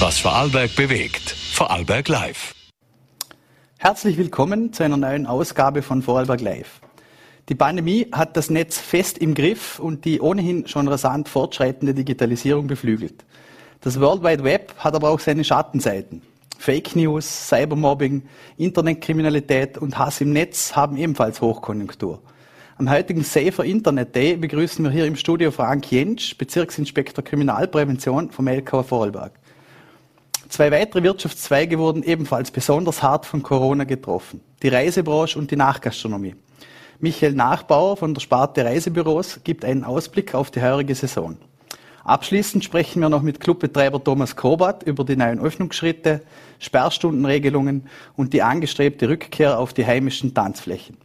Was Vorarlberg bewegt. Vorarlberg Live. Herzlich willkommen zu einer neuen Ausgabe von Vorarlberg Live. Die Pandemie hat das Netz fest im Griff und die ohnehin schon rasant fortschreitende Digitalisierung beflügelt. Das World Wide Web hat aber auch seine Schattenseiten. Fake News, Cybermobbing, Internetkriminalität und Hass im Netz haben ebenfalls Hochkonjunktur. Am heutigen Safer Internet Day begrüßen wir hier im Studio Frank Jentsch, Bezirksinspektor Kriminalprävention vom LKW Vorarlberg. Zwei weitere Wirtschaftszweige wurden ebenfalls besonders hart von Corona getroffen. Die Reisebranche und die Nachgastronomie. Michael Nachbauer von der Sparte Reisebüros gibt einen Ausblick auf die heurige Saison. Abschließend sprechen wir noch mit Clubbetreiber Thomas Kobat über die neuen Öffnungsschritte, Sperrstundenregelungen und die angestrebte Rückkehr auf die heimischen Tanzflächen.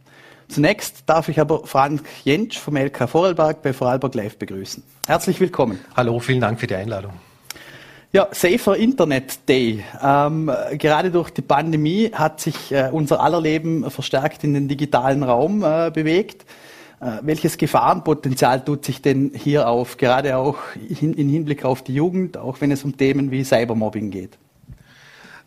Zunächst darf ich aber Frank Jentsch vom LK Vorarlberg bei Vorarlberg Live begrüßen. Herzlich willkommen. Hallo, vielen Dank für die Einladung. Ja, Safer Internet Day. Ähm, gerade durch die Pandemie hat sich äh, unser aller Leben verstärkt in den digitalen Raum äh, bewegt. Äh, welches Gefahrenpotenzial tut sich denn hier auf, gerade auch hin, in Hinblick auf die Jugend, auch wenn es um Themen wie Cybermobbing geht?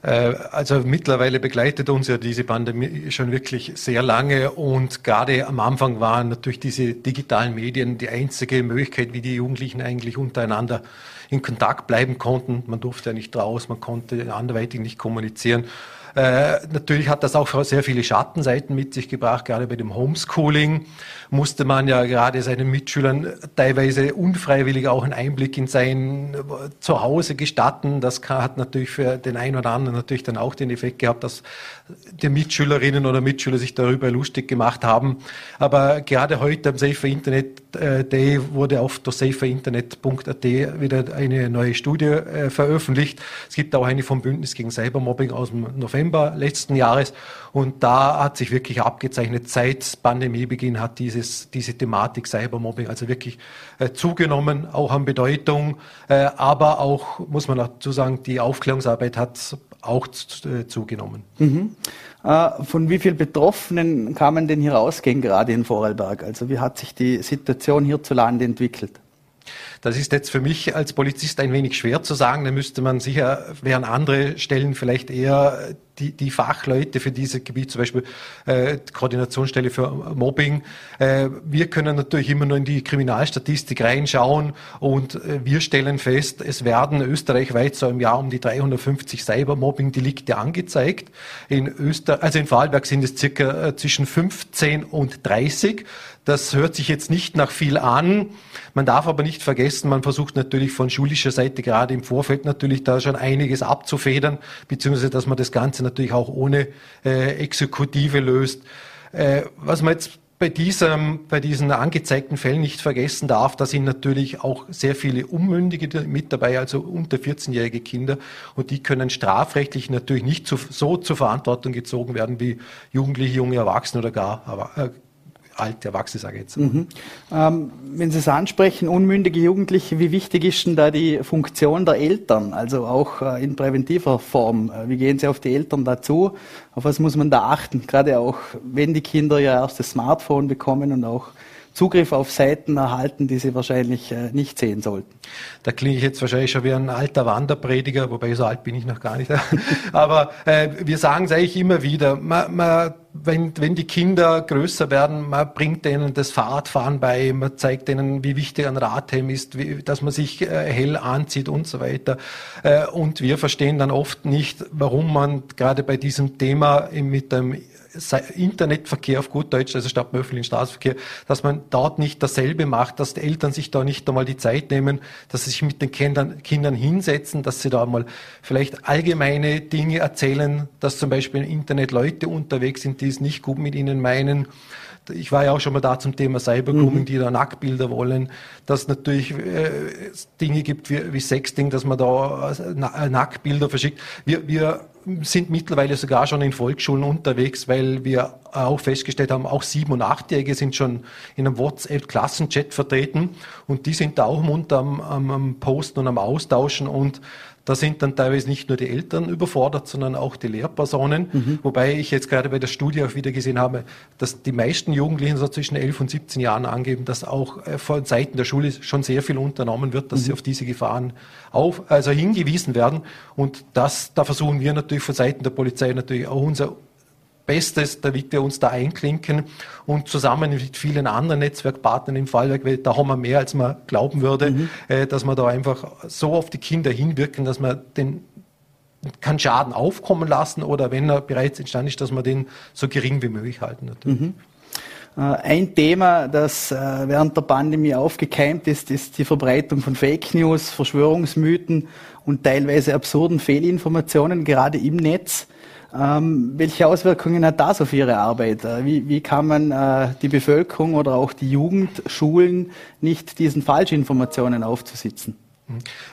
Äh, also mittlerweile begleitet uns ja diese Pandemie schon wirklich sehr lange und gerade am Anfang waren natürlich diese digitalen Medien die einzige Möglichkeit, wie die Jugendlichen eigentlich untereinander in Kontakt bleiben konnten. Man durfte ja nicht raus, man konnte anderweitig nicht kommunizieren. Äh, natürlich hat das auch sehr viele Schattenseiten mit sich gebracht. Gerade bei dem Homeschooling musste man ja gerade seinen Mitschülern teilweise unfreiwillig auch einen Einblick in sein Zuhause gestatten. Das hat natürlich für den einen oder anderen natürlich dann auch den Effekt gehabt, dass die Mitschülerinnen oder Mitschüler sich darüber lustig gemacht haben. Aber gerade heute am Safer Internet äh, Day wurde auf der saferinternet.at wieder eine neue Studie äh, veröffentlicht. Es gibt auch eine vom Bündnis gegen Cybermobbing aus dem November letzten Jahres. Und da hat sich wirklich abgezeichnet, seit Pandemiebeginn hat dieses, diese Thematik Cybermobbing also wirklich äh, zugenommen, auch an Bedeutung. Äh, aber auch, muss man dazu sagen, die Aufklärungsarbeit hat auch äh, zugenommen. Mhm. Äh, von wie vielen Betroffenen kann man denn hier ausgehen, gerade in Vorarlberg? Also wie hat sich die Situation hierzulande entwickelt? Das ist jetzt für mich als Polizist ein wenig schwer zu sagen. Da müsste man sicher, wären andere Stellen vielleicht eher die, die Fachleute für dieses Gebiet, zum Beispiel äh, Koordinationsstelle für Mobbing. Äh, wir können natürlich immer nur in die Kriminalstatistik reinschauen und äh, wir stellen fest, es werden österreichweit so im Jahr um die 350 Cybermobbing-Delikte angezeigt. In Öster also in Vorarlberg sind es circa äh, zwischen 15 und 30. Das hört sich jetzt nicht nach viel an. Man darf aber nicht vergessen, man versucht natürlich von schulischer Seite gerade im Vorfeld natürlich da schon einiges abzufedern, beziehungsweise dass man das Ganze natürlich auch ohne äh, Exekutive löst. Äh, was man jetzt bei, diesem, bei diesen angezeigten Fällen nicht vergessen darf, da sind natürlich auch sehr viele Unmündige mit dabei, also unter 14-jährige Kinder. Und die können strafrechtlich natürlich nicht so zur Verantwortung gezogen werden wie Jugendliche, junge Erwachsene oder gar äh, alte Erwachsene, sage ich jetzt. Mhm. Ähm, wenn Sie es ansprechen, unmündige Jugendliche, wie wichtig ist denn da die Funktion der Eltern, also auch äh, in präventiver Form? Äh, wie gehen Sie auf die Eltern dazu? Auf was muss man da achten? Gerade auch, wenn die Kinder ihr erstes Smartphone bekommen und auch Zugriff auf Seiten erhalten, die sie wahrscheinlich äh, nicht sehen sollten. Da klinge ich jetzt wahrscheinlich schon wie ein alter Wanderprediger, wobei so alt bin ich noch gar nicht. Aber äh, wir sagen es eigentlich immer wieder, man, man, wenn, wenn die Kinder größer werden, man bringt denen das Fahrradfahren bei, man zeigt denen, wie wichtig ein Radhelm ist, wie, dass man sich äh, hell anzieht und so weiter. Äh, und wir verstehen dann oft nicht, warum man gerade bei diesem Thema mit dem Internetverkehr auf gut Deutsch, also statt dem öffentlichen Straßenverkehr, dass man dort nicht dasselbe macht, dass die Eltern sich da nicht einmal die Zeit nehmen, dass sie sich mit den Kindern, Kindern hinsetzen, dass sie da mal vielleicht allgemeine Dinge erzählen, dass zum Beispiel im Internet Leute unterwegs sind, die es nicht gut mit ihnen meinen ich war ja auch schon mal da zum Thema Cybergrooming, mhm. die da Nacktbilder wollen, dass natürlich äh, Dinge gibt wie, wie Sexting, dass man da äh, Nacktbilder verschickt. Wir, wir sind mittlerweile sogar schon in Volksschulen unterwegs, weil wir auch festgestellt haben, auch sieben- und achtjährige sind schon in einem WhatsApp-Klassenchat vertreten und die sind da auch munter am, am, am Posten und am Austauschen und Da sind dann teilweise nicht nur die Eltern überfordert, sondern auch die Lehrpersonen. Mhm. Wobei ich jetzt gerade bei der Studie auch wieder gesehen habe, dass die meisten Jugendlichen so zwischen 11 und 17 Jahren angeben, dass auch äh, von Seiten der Schule schon sehr viel unternommen wird, dass mhm. sie auf diese Gefahren auf, also hingewiesen werden. Und das, da versuchen wir natürlich von Seiten der Polizei natürlich auch unser Bestes, damit wir uns da einklinken und zusammen mit vielen anderen Netzwerkpartnern im Fallwerk, da haben wir mehr, als man glauben würde, mhm. äh, dass wir da einfach so auf die Kinder hinwirken, dass man den kann Schaden aufkommen lassen oder wenn er bereits entstanden ist, dass man den so gering wie möglich halten. Natürlich. Mhm. Äh, ein Thema, das äh, während der Pandemie aufgekeimt ist, ist die Verbreitung von Fake News, Verschwörungsmythen und teilweise absurden Fehlinformationen, gerade im Netz. Ähm, welche Auswirkungen hat das auf Ihre Arbeit? Äh, wie, wie kann man äh, die Bevölkerung oder auch die Jugend schulen, nicht diesen Falschinformationen aufzusitzen?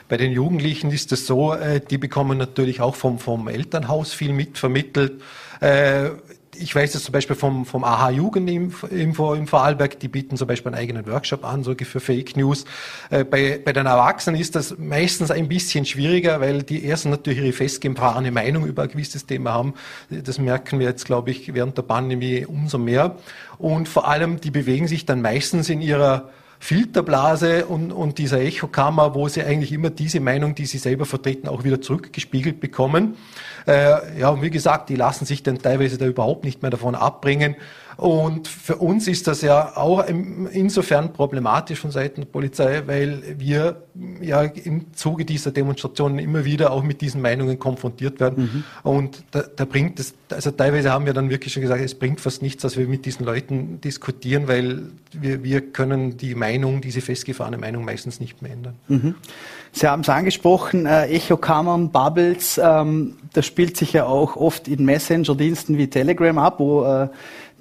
Bei den Jugendlichen ist es so, äh, die bekommen natürlich auch vom, vom Elternhaus viel mitvermittelt. Äh, ich weiß es zum Beispiel vom, vom AHA Jugendinfo im Vorarlberg, die bieten zum Beispiel einen eigenen Workshop an, so für Fake News. Äh, bei, bei den Erwachsenen ist das meistens ein bisschen schwieriger, weil die ersten natürlich ihre festgefahrene Meinung über ein gewisses Thema haben. Das merken wir jetzt, glaube ich, während der Pandemie umso mehr. Und vor allem, die bewegen sich dann meistens in ihrer Filterblase und, und dieser Echokammer, wo sie eigentlich immer diese Meinung, die sie selber vertreten, auch wieder zurückgespiegelt bekommen. Äh, ja, und wie gesagt, die lassen sich dann teilweise da überhaupt nicht mehr davon abbringen. Und für uns ist das ja auch insofern problematisch von Seiten der Polizei, weil wir ja im Zuge dieser Demonstrationen immer wieder auch mit diesen Meinungen konfrontiert werden. Mhm. Und da, da bringt es, also teilweise haben wir dann wirklich schon gesagt, es bringt fast nichts, dass wir mit diesen Leuten diskutieren, weil wir, wir können die Meinung, diese festgefahrene Meinung meistens nicht mehr ändern. Mhm. Sie haben es angesprochen, äh, Echokammern, Bubbles, ähm, das spielt sich ja auch oft in Messenger-Diensten wie Telegram ab, wo äh,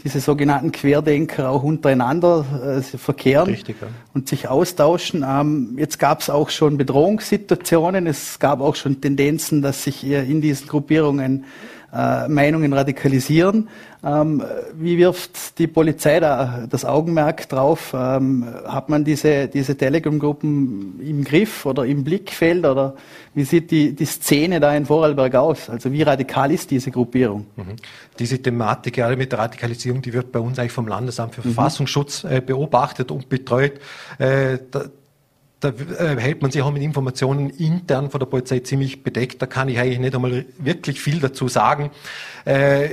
diese sogenannten Querdenker auch untereinander äh, verkehren Richtig, ja. und sich austauschen. Ähm, jetzt gab es auch schon Bedrohungssituationen, es gab auch schon Tendenzen, dass sich in diesen Gruppierungen äh, Meinungen radikalisieren. Ähm, wie wirft die Polizei da das Augenmerk drauf? Ähm, hat man diese, diese Telegram-Gruppen im Griff oder im Blickfeld oder wie sieht die, die Szene da in Vorarlberg aus? Also wie radikal ist diese Gruppierung? Mhm. Diese Thematik gerade mit der Radikalisierung, die wird bei uns eigentlich vom Landesamt für mhm. Verfassungsschutz äh, beobachtet und betreut. Äh, da, da äh, hält man sich auch mit Informationen intern von der Polizei ziemlich bedeckt. Da kann ich eigentlich nicht einmal wirklich viel dazu sagen. Äh,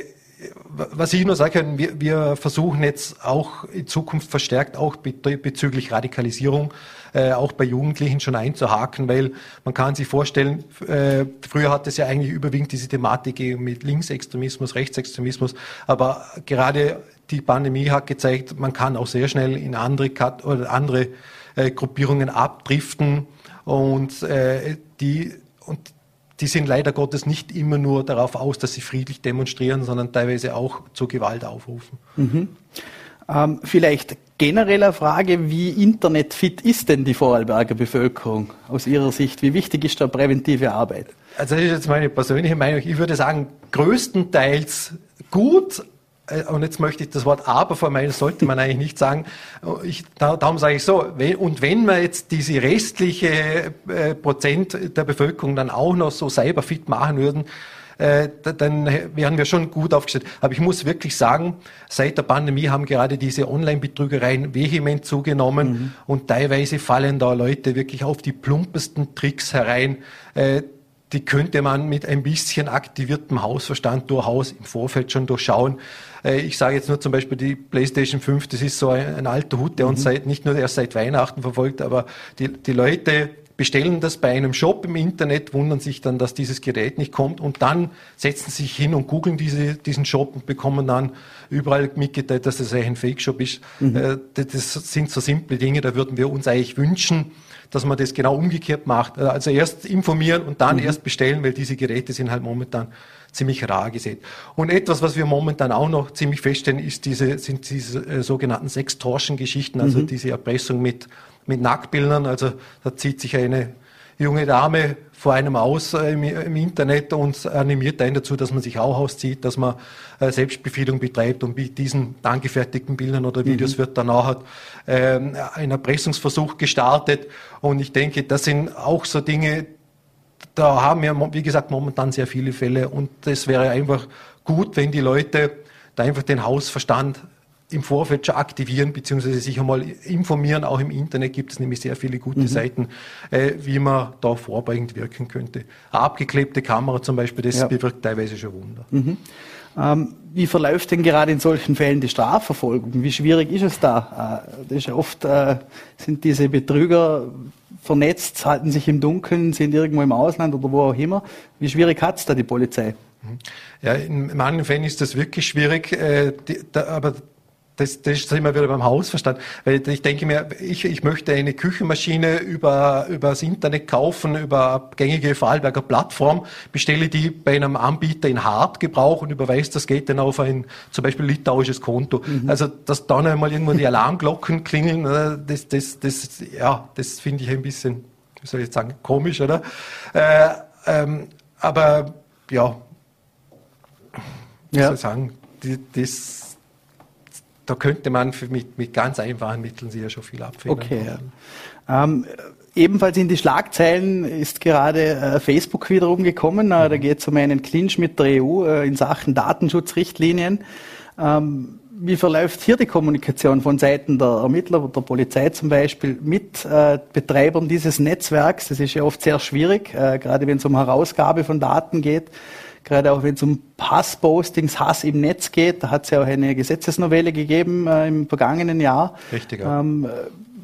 was ich nur sagen kann, wir, versuchen jetzt auch in Zukunft verstärkt auch bezüglich Radikalisierung äh, auch bei Jugendlichen schon einzuhaken, weil man kann sich vorstellen, äh, früher hat es ja eigentlich überwiegend diese Thematik mit Linksextremismus, Rechtsextremismus, aber gerade die Pandemie hat gezeigt, man kann auch sehr schnell in andere, Kat oder andere äh, Gruppierungen abdriften und äh, die und die sind leider Gottes nicht immer nur darauf aus, dass sie friedlich demonstrieren, sondern teilweise auch zur Gewalt aufrufen. Mhm. Ähm, vielleicht genereller Frage, wie internetfit ist denn die Vorarlberger Bevölkerung aus Ihrer Sicht? Wie wichtig ist da präventive Arbeit? Also das ist jetzt meine persönliche Meinung. Ich würde sagen, größtenteils gut, und jetzt möchte ich das Wort aber vermeiden, sollte man eigentlich nicht sagen. Ich, darum sage ich so, und wenn man jetzt diese restliche äh, Prozent der Bevölkerung dann auch noch so cyberfit machen würden, äh, dann wären wir schon gut aufgestellt. Aber ich muss wirklich sagen, seit der Pandemie haben gerade diese Online-Betrügereien vehement zugenommen mhm. und teilweise fallen da Leute wirklich auf die plumpesten Tricks herein die könnte man mit ein bisschen aktiviertem Hausverstand durchaus im Vorfeld schon durchschauen. Äh, ich sage jetzt nur zum Beispiel die PlayStation 5, das ist so ein, ein alter Hut, der uns mhm. seit, nicht nur erst seit Weihnachten verfolgt, aber die, die Leute bestellen das bei einem Shop im Internet, wundern sich dann, dass dieses Gerät nicht kommt und dann setzen sie sich hin und googeln diese, diesen Shop und bekommen dann überall mitgeteilt, dass das ein Fake-Shop ist. Mhm. Äh, das sind so simple Dinge, da würden wir uns eigentlich wünschen, dass man das genau umgekehrt macht. Äh, also erst informieren und dann mhm. erst bestellen, weil diese Geräte sind halt momentan ziemlich rar gesät. Und etwas, was wir momentan auch noch ziemlich feststellen, ist diese, sind diese äh, sogenannten Sextortion-Geschichten, also mhm. diese Erpressung mit, mit Nacktbildern. Also da zieht sich eine junge Dame vor einem aus äh, im, im, Internet und animiert einen dazu, dass man sich auch auszieht, dass man äh, Selbstbefriedung betreibt und mit diesen angefertigten Bildern oder Videos mhm. wird dann auch äh, ein Erpressungsversuch gestartet. Und ich denke, das sind auch so Dinge, da haben wir, wie gesagt, momentan sehr viele Fälle und es wäre einfach gut, wenn die Leute da einfach den Hausverstand im Vorfeld schon aktivieren, beziehungsweise sich einmal informieren. Auch im Internet gibt es nämlich sehr viele gute mhm. Seiten, äh, wie man da vorbeugend wirken könnte. Eine abgeklebte Kamera zum Beispiel, das ja. bewirkt teilweise schon Wunder. Mhm. Ähm, wie verläuft denn gerade in solchen Fällen die Strafverfolgung? Wie schwierig ist es da? Äh, das ist ja oft äh, sind diese Betrüger vernetzt, halten sich im Dunkeln, sind irgendwo im Ausland oder wo auch immer. Wie schwierig hat es da die Polizei? Ja, in manchen Fällen ist das wirklich schwierig, äh, die, da, aber das, das sind wir wieder beim Hausverstand. Weil ich denke mir, ich, ich möchte eine Küchenmaschine über, über das Internet kaufen, über eine gängige Vorarlberger Plattform, bestelle die bei einem Anbieter in Hartgebrauch und überweise das Geld dann auf ein zum Beispiel litauisches Konto. Mhm. Also, dass dann einmal irgendwo die Alarmglocken klingeln, äh, das, das, das, ja, das finde ich ein bisschen, wie soll ich jetzt sagen, komisch, oder? Äh, ähm, aber, ja, wie ja. soll ich sagen, die, das, da könnte man mit, mit ganz einfachen Mitteln sich ja schon viel abfedern. Okay. Ja. Ähm, ebenfalls in die Schlagzeilen ist gerade äh, Facebook wiederum gekommen. Äh, da geht es um einen Clinch mit der EU äh, in Sachen Datenschutzrichtlinien. Ähm, wie verläuft hier die Kommunikation von Seiten der Ermittler, der Polizei zum Beispiel, mit äh, Betreibern dieses Netzwerks? Das ist ja oft sehr schwierig, äh, gerade wenn es um Herausgabe von Daten geht gerade auch wenn es um Passpostings, Hass im Netz geht, da hat es ja auch eine Gesetzesnovelle gegeben äh, im vergangenen Jahr. Richtig. Ähm,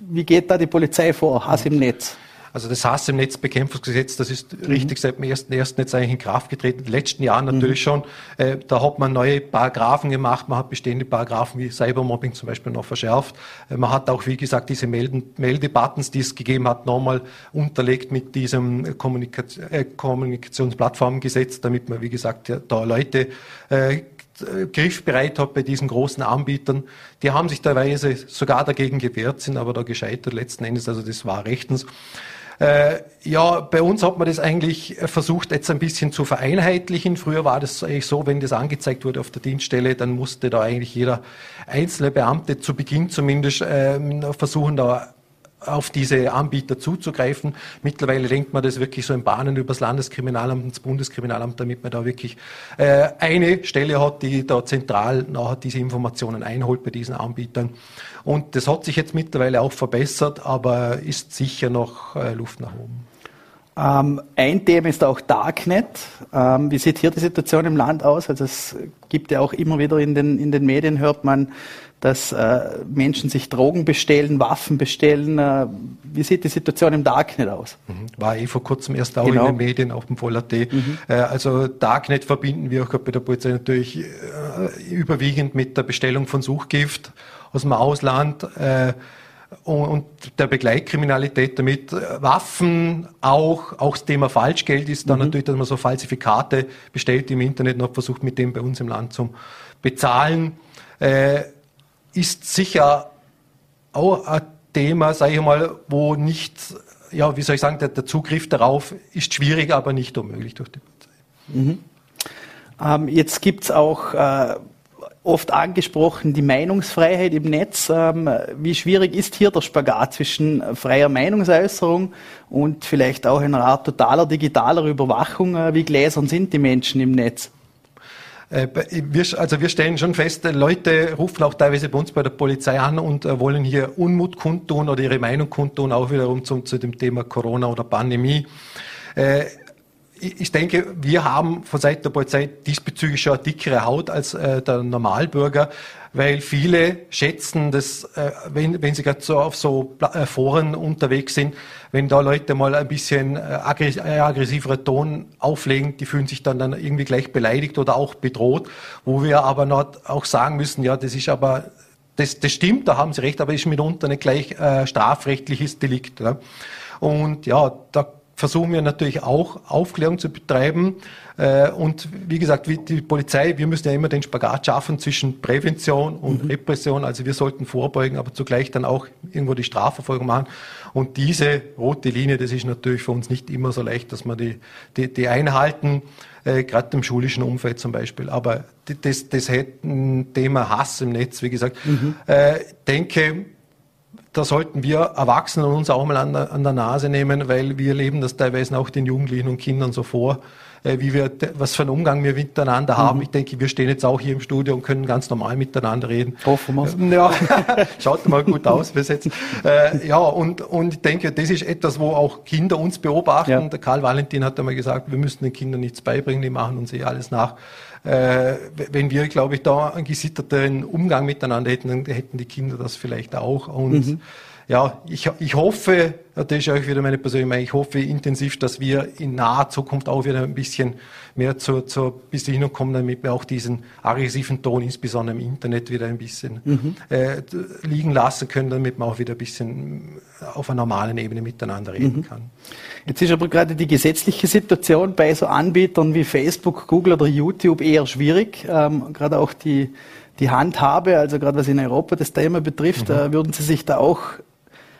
wie geht da die Polizei vor, Hass im Netz? Also das Hass im Netzbekämpfungsgesetz, das ist mhm. richtig seit dem 1.1. jetzt eigentlich in Kraft getreten. In den letzten Jahren mhm. natürlich mhm. schon. Äh, da hat man neue Paragraphen gemacht. Man hat bestehende Paragraphen wie Cybermobbing zum Beispiel noch verschärft. Äh, man hat auch, wie gesagt, diese Melden, Meldebuttons, die es gegeben hat, nochmal unterlegt mit diesem Kommunikation, äh, Kommunikationsplattformgesetz, damit man, wie gesagt, da Leute äh, griffbereit hat bei diesen großen Anbietern. Die haben sich teilweise sogar dagegen gewehrt, sind aber da gescheitert letzten Endes. Also das war rechtens. Äh, ja, bei uns hat man das eigentlich versucht, jetzt ein bisschen zu vereinheitlichen. Früher war das eigentlich so, wenn das angezeigt wurde auf der Dienststelle, dann musste da eigentlich jeder einzelne Beamte zu Beginn zumindest äh, versuchen, da auf diese Anbieter zuzugreifen. Mittlerweile lenkt man das wirklich so in Bahnen übers Landeskriminalamt und das Bundeskriminalamt, damit man da wirklich äh, eine Stelle hat, die da zentral nachher diese Informationen einholt bei diesen Anbietern. Und das hat sich jetzt mittlerweile auch verbessert, aber ist sicher noch äh, Luft nach oben. Ähm, ein Thema ist auch Darknet. Ähm, wie sieht hier die Situation im Land aus? Also es gibt ja auch immer wieder in den, in den Medien, hört man, dass äh, Menschen sich Drogen bestellen, Waffen bestellen. Äh, wie sieht die Situation im Darknet aus? Mhm. War eh vor kurzem erst auch genau. in den Medien, auf dem Voller.at. Mhm. Äh, also Darknet verbinden wir auch bei der Polizei natürlich äh, überwiegend mit der Bestellung von Suchgift aus dem Ausland äh, und der Begleitkriminalität damit. Waffen auch, auch das Thema Falschgeld ist dann mhm. natürlich, dass man so Falsifikate bestellt im Internet und versucht mit dem bei uns im Land zu bezahlen. Äh, ist sicher auch ein Thema, sage ich mal, wo nicht, ja, wie soll ich sagen, der, der Zugriff darauf ist schwierig, aber nicht unmöglich durch die Polizei. Mhm. Ähm, jetzt gibt es auch äh, oft angesprochen die Meinungsfreiheit im Netz. Ähm, wie schwierig ist hier der Spagat zwischen freier Meinungsäußerung und vielleicht auch einer Art totaler digitaler Überwachung? Äh, wie gläsern sind die Menschen im Netz? Äh, also wir stellen schon fest, äh, Leute rufen auch teilweise bei uns bei der Polizei an und äh, wollen hier Unmut kundtun oder ihre Meinung kundtun, auch wiederum zum, zu dem Thema Corona oder Pandemie. Ich denke, wir haben von Seiten der Polizei diesbezüglich schon eine dickere Haut als der Normalbürger weil viele schätzen, dass, äh, wenn, wenn sie gerade so auf so äh, Foren unterwegs sind, wenn da Leute mal ein bisschen äh, aggressiverer Ton auflegen, die fühlen sich dann, dann irgendwie gleich beleidigt oder auch bedroht, wo wir aber noch auch sagen müssen, ja, das ist aber das, das stimmt, da haben Sie recht, aber ist mitunter nicht gleich äh, strafrechtliches Delikt. Ja. Und ja, da versuchen wir natürlich auch Aufklärung zu betreiben. Äh, und wie gesagt, wie die Polizei, wir müssen ja immer den Spagat schaffen zwischen Prävention und mhm. Repression. Also wir sollten vorbeugen, aber zugleich dann auch irgendwo die Strafverfolgung machen. Und diese rote Linie, das ist natürlich für uns nicht immer so leicht, dass wir die, die, die einhalten, äh, gerade im schulischen Umfeld zum Beispiel. Aber das, das Thema Hass im Netz, wie gesagt, mhm. äh, denke, da sollten wir Erwachsenen uns auch mal an der, an der Nase nehmen, weil wir leben das teilweise auch den Jugendlichen und Kindern so vor, äh, wie wir, was für einen Umgang wir miteinander haben. Mhm. Ich denke, wir stehen jetzt auch hier im Studio und können ganz normal miteinander reden. Hoffen wir ähm, Ja, schaut mal gut aus bis jetzt. Äh, ja, und, und ich denke, das ist etwas, wo auch Kinder uns beobachten. Ja. Der Karl Valentin hat einmal gesagt, wir müssen den Kindern nichts beibringen, die machen uns eh alles nach. Äh, wenn wir, glaube ich, da einen gesitterten Umgang miteinander hätten, dann hätten die Kinder das vielleicht auch. Und mhm ja, ich, ich hoffe, das ist auch wieder meine persönliche Meinung, ich hoffe intensiv, dass wir in naher Zukunft auch wieder ein bisschen mehr zur, zur Besinnung kommen, damit wir auch diesen aggressiven Ton, insbesondere im Internet, wieder ein bisschen mhm. äh, liegen lassen können, damit man auch wieder ein bisschen auf einer normalen Ebene miteinander reden mhm. kann. Jetzt ist aber gerade die gesetzliche Situation bei so Anbietern wie Facebook, Google oder YouTube eher schwierig. Ähm, gerade auch die, die Handhabe, also gerade was in Europa das Thema betrifft, mhm. äh, würden Sie sich da auch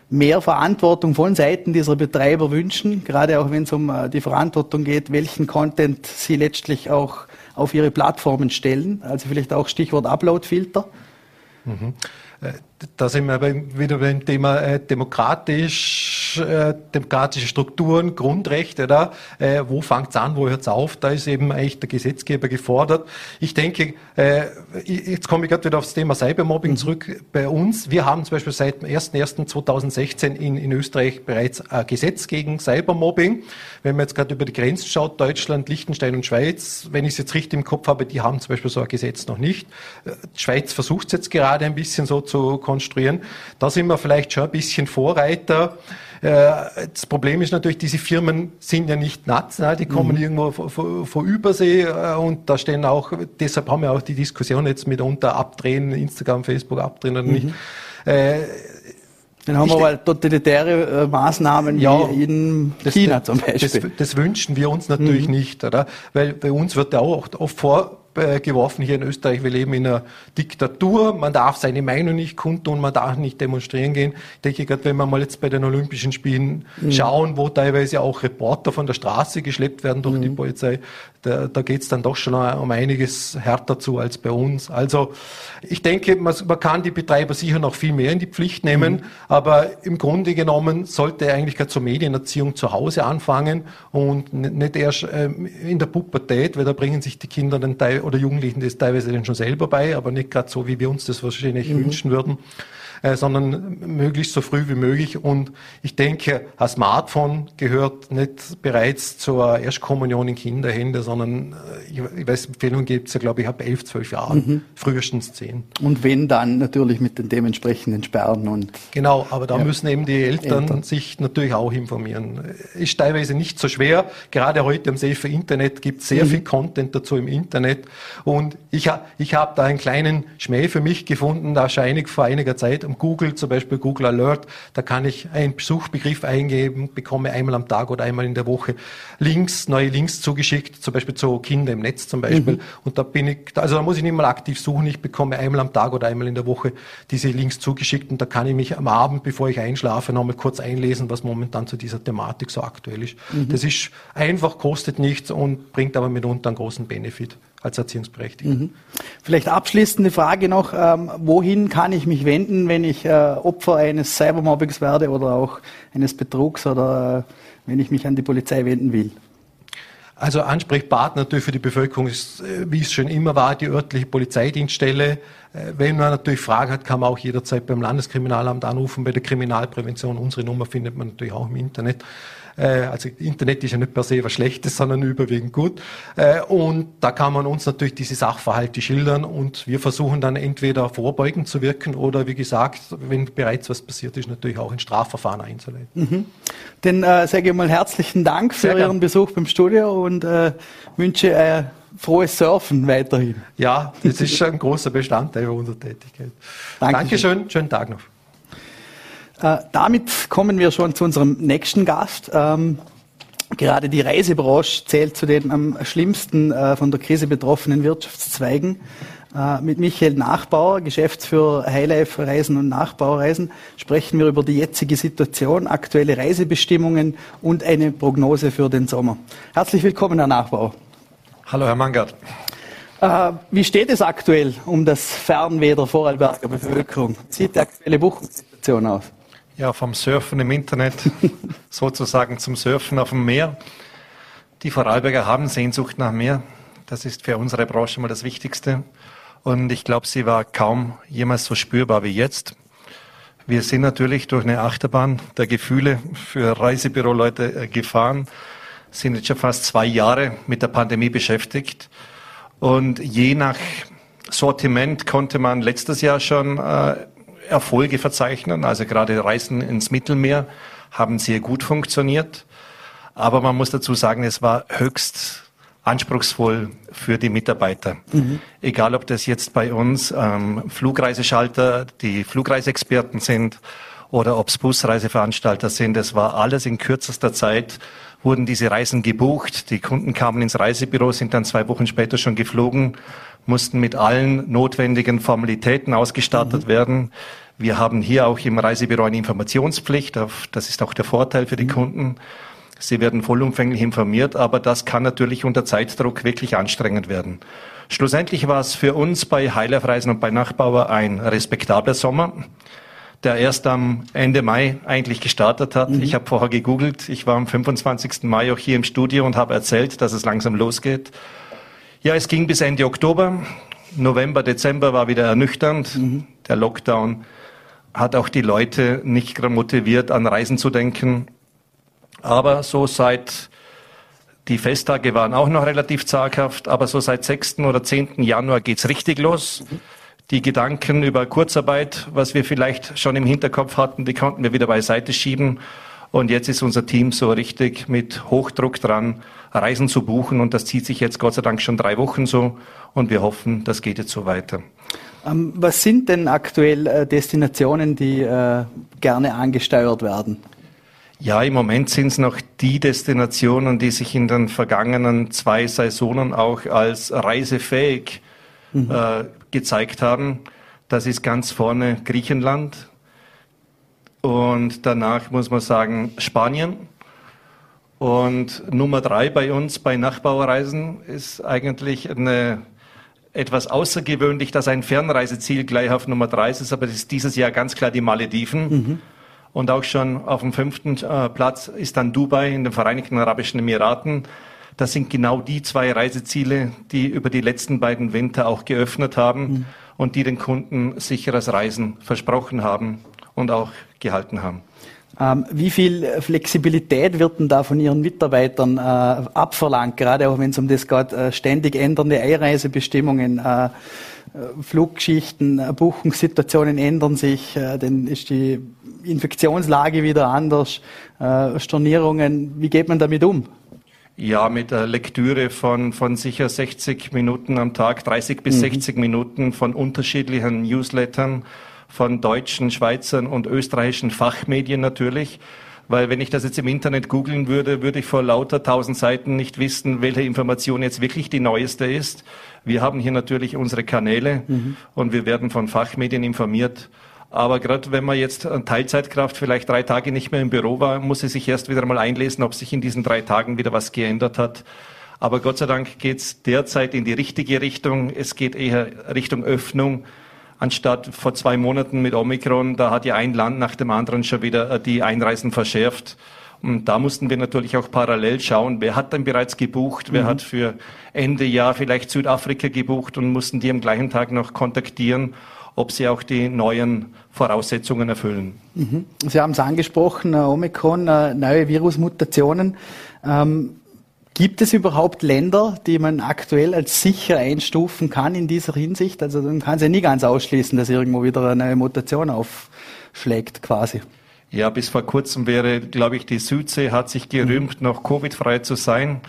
mehr Verantwortung von Seiten dieser Betreiber wünschen, gerade auch wenn es um äh, die Verantwortung geht, welchen Content sie letztlich auch auf ihre Plattformen stellen. Also vielleicht auch Stichwort Uploadfilter. Mhm. Da sind wir wieder beim Thema äh, demokratisch, äh, demokratische Strukturen, Grundrechte. Da, äh, wo fängt es an, wo hört es auf? Da ist eben eigentlich der Gesetzgeber gefordert. Ich denke, jetzt komme ich gerade wieder aufs Thema Cybermobbing mhm. zurück. Bei uns, wir haben zum Beispiel seit dem 01.01.2016 in, in Österreich bereits ein Gesetz gegen Cybermobbing. Wenn man jetzt gerade über die Grenzen schaut, Deutschland, Liechtenstein und Schweiz, wenn ich es jetzt richtig im Kopf habe, die haben zum Beispiel so ein Gesetz noch nicht. Die Schweiz versucht es jetzt gerade ein bisschen so zu konstruieren. Da sind wir vielleicht schon ein bisschen Vorreiter. Äh, das Problem ist natürlich, diese Firmen sind ja nicht national, die kommen mhm. irgendwo von Übersee äh, und da stehen auch, deshalb haben wir auch die Diskussion jetzt mitunter abdrehen, Instagram, Facebook abdrehen oder mhm. nicht. Äh, dann haben wir aber totalitäre Maßnahmen ja, wie in das, China zum Beispiel. Das, das, wünschen wir uns natürlich mhm. nicht, oder? Weil bei uns wird ja auch oft vor, geworfen hier in Österreich. Wir leben in einer Diktatur. Man darf seine Meinung nicht kundtun, man darf nicht demonstrieren gehen. Ich denke gerade, wenn wir mal jetzt bei den Olympischen Spielen mhm. schauen, wo teilweise auch Reporter von der Straße geschleppt werden durch mhm. die Polizei, da, da geht es dann doch schon um einiges härter zu als bei uns. Also ich denke, man, man kann die Betreiber sicher noch viel mehr in die Pflicht nehmen, mhm. aber im Grunde genommen sollte eigentlich gerade zur Medienerziehung zu Hause anfangen und nicht erst ähm, in der Pubertät, weil da bringen sich die Kinder dann oder Jugendlichen das teilweise dann schon selber bei, aber nicht gerade so, wie wir uns das wahrscheinlich mhm. wünschen würden. Äh, sondern möglichst so früh wie möglich. Und ich denke, ein Smartphone gehört nicht bereits zur Erstkommunion in Kinderhände, sondern äh, ich weiß, Empfehlungen gibt es ja, glaube ich, ab elf, zwölf Jahren, mhm. frühestens zehn. Und wenn dann natürlich mit den dementsprechenden Sperren und. Genau, aber da ja. müssen eben die Eltern, Eltern, sich natürlich auch informieren. Ist teilweise nicht so schwer. Gerade heute am Safe Internet gibt es sehr mhm. viel Content dazu im Internet. Und ich, ich habe da einen kleinen Schmäh für mich gefunden, da vor einiger Zeit Google, zum Beispiel Google Alert, da kann ich einen Suchbegriff eingeben, bekomme einmal am Tag oder einmal in der Woche Links, neue Links zugeschickt, zum Beispiel zu Kinder im Netz zum Beispiel. Mhm. Und da bin ich, also da muss ich nicht mal aktiv suchen, ich bekomme einmal am Tag oder einmal in der Woche diese Links zugeschickt und da kann ich mich am Abend, bevor ich einschlafe, nochmal kurz einlesen, was momentan zu dieser Thematik so aktuell ist. Mhm. Das ist einfach, kostet nichts und bringt aber mitunter einen großen Benefit als Erziehungsberechtigter. Mhm. Vielleicht abschließende Frage noch, ähm, wohin kann ich mich wenden, wenn ich äh, Opfer eines Cybermobbings werde oder auch eines Betrugs oder äh, wenn ich mich an die Polizei wenden will? Also Ansprechpartner natürlich für die Bevölkerung ist, äh, wie es schon immer war, die örtliche Polizeidienststelle. Äh, wenn man natürlich Fragen hat, kann man auch jederzeit beim Landeskriminalamt anrufen, bei der Kriminalprävention. Unsere Nummer findet man natürlich auch im Internet. Äh, also Internet ist ja nicht per se was Schlechtes, sondern überwiegend gut. Äh, und da kann man uns natürlich diese Sachverhalte schildern und wir versuchen dann entweder vorbeugend zu wirken oder wie gesagt, wenn bereits was passiert ist, natürlich auch ein Strafverfahren einzuleiten. Mhm. Dann äh, sage ich mal herzlichen Dank für Ihren Besuch beim Studio und äh, wünsche äh, frohes Surfen weiterhin. Ja, das ist schon ein großer Bestandteil unserer Tätigkeit. Dankeschön. Dankeschön, schönen Tag noch. Äh, damit kommen wir schon zu unserem nächsten Gast. Ähm, gerade die Reisebranche zählt zu den am schlimmsten äh, von der Krise betroffenen Wirtschaftszweigen. Äh, mit Michael Nachbauer, Geschäftsführer Highlife Reisen und Nachbaureisen, sprechen wir über die jetzige Situation, aktuelle Reisebestimmungen und eine Prognose für den Sommer. Herzlich willkommen, Herr Nachbauer. Hallo, Herr Mangert. Äh, wie steht es aktuell um das Fernweh der Vorarlberger Bevölkerung? Sieht die aktuelle Buchungssituation aus? Ja, vom Surfen im Internet sozusagen zum Surfen auf dem Meer. Die Vorarlberger haben Sehnsucht nach Meer. Das ist für unsere Branche mal das Wichtigste. Und ich glaube, sie war kaum jemals so spürbar wie jetzt. Wir sind natürlich durch eine Achterbahn der Gefühle für Reisebüroleute äh, gefahren, sind jetzt schon fast zwei Jahre mit der Pandemie beschäftigt. Und je nach Sortiment konnte man letztes Jahr schon äh, Erfolge verzeichnen. Also gerade Reisen ins Mittelmeer haben sehr gut funktioniert. Aber man muss dazu sagen, es war höchst anspruchsvoll für die Mitarbeiter. Mhm. Egal, ob das jetzt bei uns ähm, Flugreiseschalter, die Flugreiseexperten sind oder ob es Busreiseveranstalter sind. Es war alles in kürzester Zeit, wurden diese Reisen gebucht. Die Kunden kamen ins Reisebüro, sind dann zwei Wochen später schon geflogen, mussten mit allen notwendigen Formalitäten ausgestattet mhm. werden. Wir haben hier auch im Reisebüro eine Informationspflicht. Das ist auch der Vorteil für die mhm. Kunden. Sie werden vollumfänglich informiert, aber das kann natürlich unter Zeitdruck wirklich anstrengend werden. Schlussendlich war es für uns bei Highlife-Reisen und bei Nachbauer ein respektabler Sommer, der erst am Ende Mai eigentlich gestartet hat. Mhm. Ich habe vorher gegoogelt. Ich war am 25. Mai auch hier im Studio und habe erzählt, dass es langsam losgeht. Ja, es ging bis Ende Oktober. November, Dezember war wieder ernüchternd. Mhm. Der Lockdown hat auch die Leute nicht motiviert, an Reisen zu denken. Aber so seit die Festtage waren auch noch relativ zaghaft, aber so seit 6. oder 10. Januar geht's richtig los. Die Gedanken über Kurzarbeit, was wir vielleicht schon im Hinterkopf hatten, die konnten wir wieder beiseite schieben. Und jetzt ist unser Team so richtig mit Hochdruck dran, Reisen zu buchen. Und das zieht sich jetzt Gott sei Dank schon drei Wochen so. Und wir hoffen, das geht jetzt so weiter. Ähm, was sind denn aktuell äh, Destinationen, die äh, gerne angesteuert werden? Ja, im Moment sind es noch die Destinationen, die sich in den vergangenen zwei Saisonen auch als reisefähig mhm. äh, gezeigt haben. Das ist ganz vorne Griechenland und danach muss man sagen Spanien. Und Nummer drei bei uns bei Nachbauerreisen ist eigentlich eine etwas außergewöhnlich, dass ein Fernreiseziel gleich auf Nummer drei ist, aber das ist dieses Jahr ganz klar die Malediven. Mhm. Und auch schon auf dem fünften äh, Platz ist dann Dubai in den Vereinigten Arabischen Emiraten. Das sind genau die zwei Reiseziele, die über die letzten beiden Winter auch geöffnet haben mhm. und die den Kunden sicheres Reisen versprochen haben und auch gehalten haben. Ähm, wie viel Flexibilität wird denn da von Ihren Mitarbeitern äh, abverlangt, gerade auch wenn es um das geht, äh, ständig ändernde Einreisebestimmungen äh, äh, Fluggeschichten, äh, Buchungssituationen ändern sich, äh, dann ist die Infektionslage wieder anders, Stornierungen. Wie geht man damit um? Ja, mit der Lektüre von, von sicher 60 Minuten am Tag, 30 bis mhm. 60 Minuten von unterschiedlichen Newslettern von deutschen, Schweizern und österreichischen Fachmedien natürlich. Weil wenn ich das jetzt im Internet googeln würde, würde ich vor lauter tausend Seiten nicht wissen, welche Information jetzt wirklich die neueste ist. Wir haben hier natürlich unsere Kanäle mhm. und wir werden von Fachmedien informiert. Aber gerade wenn man jetzt an Teilzeitkraft vielleicht drei Tage nicht mehr im Büro war, muss sie sich erst wieder mal einlesen, ob sich in diesen drei Tagen wieder was geändert hat. Aber Gott sei Dank geht es derzeit in die richtige Richtung. Es geht eher Richtung Öffnung, anstatt vor zwei Monaten mit Omikron. Da hat ja ein Land nach dem anderen schon wieder äh, die Einreisen verschärft. Und da mussten wir natürlich auch parallel schauen, wer hat denn bereits gebucht, wer mhm. hat für Ende Jahr vielleicht Südafrika gebucht und mussten die am gleichen Tag noch kontaktieren, ob sie auch die neuen Voraussetzungen erfüllen. Mhm. Sie haben es angesprochen, äh, Omikron, äh, neue Virusmutationen. Ähm, Gibt es überhaupt Länder, die man aktuell als sicher einstufen kann in dieser Hinsicht? Also man kann sie nie ganz ausschließen, dass irgendwo wieder eine Mutation aufschlägt quasi. Ja, bis vor kurzem wäre, glaube ich, die Südsee hat sich gerühmt, mhm. noch Covid-frei zu sein.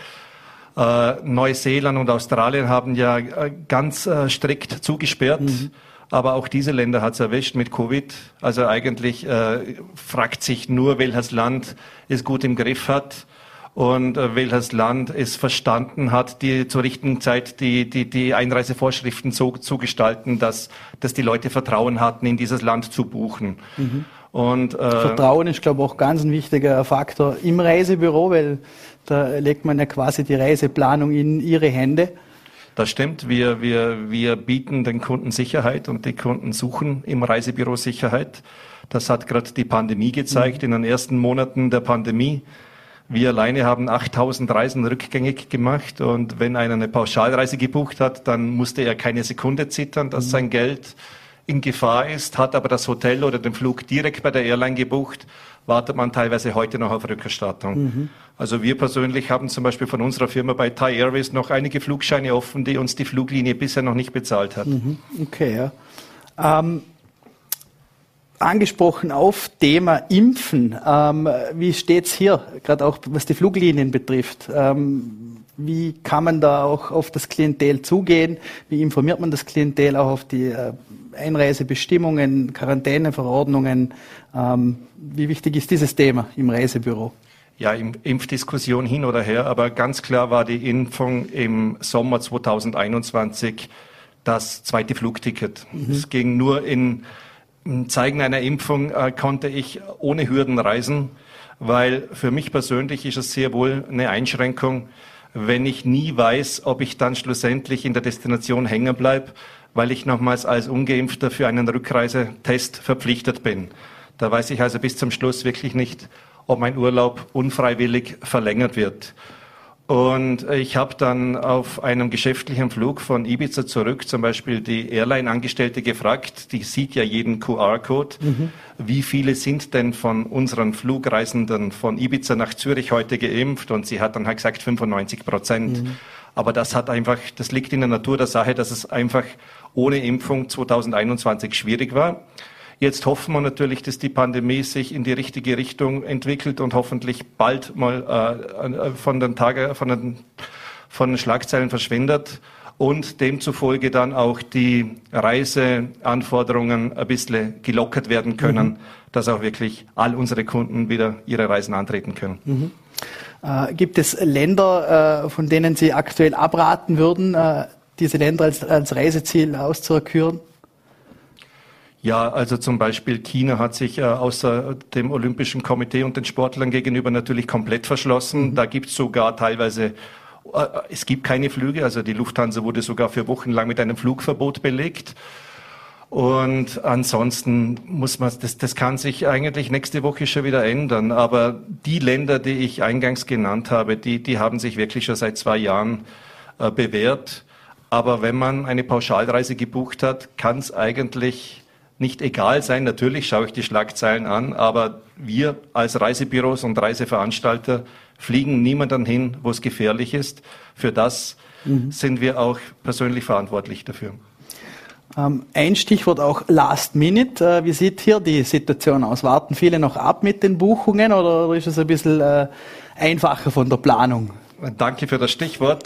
Äh, Neuseeland und Australien haben ja äh, ganz äh, strikt zugesperrt. Mhm. Aber auch diese Länder hat es erwischt mit Covid. Also eigentlich äh, fragt sich nur, welches Land es gut im Griff hat und äh, welches Land es verstanden hat, die zur richtigen Zeit die, die, die Einreisevorschriften so zu gestalten, dass, dass die Leute Vertrauen hatten, in dieses Land zu buchen. Mhm. Und, äh, Vertrauen ist, glaube ich, auch ganz ein wichtiger Faktor im Reisebüro, weil da legt man ja quasi die Reiseplanung in ihre Hände. Das stimmt. Wir, wir, wir bieten den Kunden Sicherheit und die Kunden suchen im Reisebüro Sicherheit. Das hat gerade die Pandemie gezeigt. In den ersten Monaten der Pandemie wir alleine haben 8000 Reisen rückgängig gemacht und wenn einer eine Pauschalreise gebucht hat, dann musste er keine Sekunde zittern, dass mhm. sein Geld in Gefahr ist, hat aber das Hotel oder den Flug direkt bei der Airline gebucht, wartet man teilweise heute noch auf Rückerstattung. Mhm. Also wir persönlich haben zum Beispiel von unserer Firma bei Thai Airways noch einige Flugscheine offen, die uns die Fluglinie bisher noch nicht bezahlt hat. Mhm. Okay, ja. Ähm, angesprochen auf Thema Impfen. Ähm, wie steht's hier, gerade auch was die Fluglinien betrifft? Ähm, wie kann man da auch auf das Klientel zugehen? Wie informiert man das Klientel auch auf die äh, Einreisebestimmungen, Quarantäneverordnungen? Ähm, wie wichtig ist dieses Thema im Reisebüro? Ja, Impfdiskussion hin oder her, aber ganz klar war die Impfung im Sommer 2021 das zweite Flugticket. Mhm. Es ging nur in Zeigen einer Impfung äh, konnte ich ohne Hürden reisen, weil für mich persönlich ist es sehr wohl eine Einschränkung, wenn ich nie weiß, ob ich dann schlussendlich in der Destination hängen bleibe, weil ich nochmals als Ungeimpfter für einen Rückreisetest verpflichtet bin. Da weiß ich also bis zum Schluss wirklich nicht, ob mein Urlaub unfreiwillig verlängert wird. Und ich habe dann auf einem geschäftlichen Flug von Ibiza zurück zum Beispiel die Airline-Angestellte gefragt, die sieht ja jeden QR-Code, mhm. wie viele sind denn von unseren Flugreisenden von Ibiza nach Zürich heute geimpft? Und sie hat dann halt gesagt 95 Prozent. Mhm. Aber das hat einfach, das liegt in der Natur der Sache, dass es einfach ohne Impfung 2021 schwierig war. Jetzt hoffen wir natürlich, dass die Pandemie sich in die richtige Richtung entwickelt und hoffentlich bald mal äh, von den Tage, von den, von den Schlagzeilen verschwindet und demzufolge dann auch die Reiseanforderungen ein bisschen gelockert werden können, mhm. dass auch wirklich all unsere Kunden wieder ihre Reisen antreten können. Mhm. Äh, gibt es Länder, äh, von denen Sie aktuell abraten würden, äh, diese Länder als, als Reiseziel auszuerküren? Ja, also zum Beispiel China hat sich äh, außer dem Olympischen Komitee und den Sportlern gegenüber natürlich komplett verschlossen. Mhm. Da gibt es sogar teilweise, äh, es gibt keine Flüge, also die Lufthansa wurde sogar für Wochen lang mit einem Flugverbot belegt. Und ansonsten muss man, das, das kann sich eigentlich nächste Woche schon wieder ändern. Aber die Länder, die ich eingangs genannt habe, die, die haben sich wirklich schon seit zwei Jahren äh, bewährt. Aber wenn man eine Pauschalreise gebucht hat, kann es eigentlich nicht egal sein. Natürlich schaue ich die Schlagzeilen an, aber wir als Reisebüros und Reiseveranstalter fliegen niemanden hin, wo es gefährlich ist. Für das mhm. sind wir auch persönlich verantwortlich dafür. Ähm, ein Stichwort auch Last Minute. Äh, wie sieht hier die Situation aus? Warten viele noch ab mit den Buchungen oder ist es ein bisschen äh, einfacher von der Planung? Danke für das Stichwort.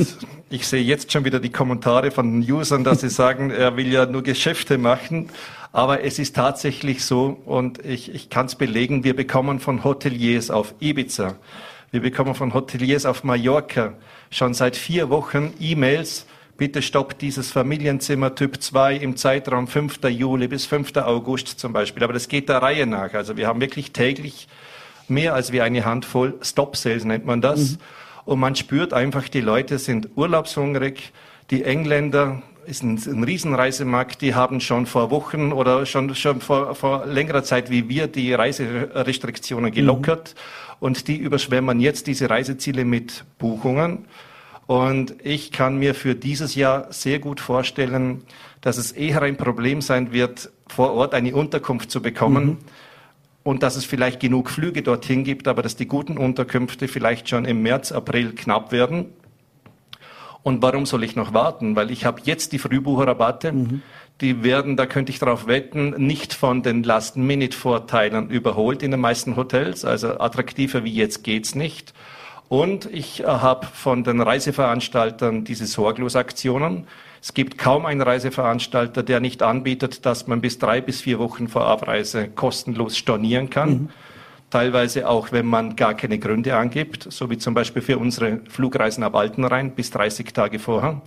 Ich sehe jetzt schon wieder die Kommentare von Usern, dass sie sagen, er will ja nur Geschäfte machen. Aber es ist tatsächlich so, und ich, ich kann es belegen, wir bekommen von Hoteliers auf Ibiza, wir bekommen von Hoteliers auf Mallorca schon seit vier Wochen E-Mails, bitte stoppt dieses Familienzimmer Typ 2 im Zeitraum 5. Juli bis 5. August zum Beispiel. Aber das geht der Reihe nach. Also wir haben wirklich täglich mehr als wie eine Handvoll Stop-Sales nennt man das. Mhm. Und man spürt einfach, die Leute sind urlaubshungrig. Die Engländer ist ein, ein Riesenreisemarkt. Die haben schon vor Wochen oder schon, schon vor, vor längerer Zeit wie wir die Reiserestriktionen mhm. gelockert. Mhm. Und die überschwemmen jetzt diese Reiseziele mit Buchungen. Und ich kann mir für dieses Jahr sehr gut vorstellen, dass es eher ein Problem sein wird, vor Ort eine Unterkunft zu bekommen. Mhm. Und dass es vielleicht genug Flüge dorthin gibt, aber dass die guten Unterkünfte vielleicht schon im März, April knapp werden. Und warum soll ich noch warten? Weil ich habe jetzt die Frühbucherrabatte. Mhm. Die werden, da könnte ich darauf wetten, nicht von den Last-Minute-Vorteilen überholt in den meisten Hotels. Also attraktiver wie jetzt geht's nicht. Und ich äh, habe von den Reiseveranstaltern diese Sorglosaktionen. Es gibt kaum einen Reiseveranstalter, der nicht anbietet, dass man bis drei bis vier Wochen vor Abreise kostenlos stornieren kann. Mhm teilweise auch, wenn man gar keine Gründe angibt, so wie zum Beispiel für unsere Flugreisen ab Altenrhein bis 30 Tage vorher.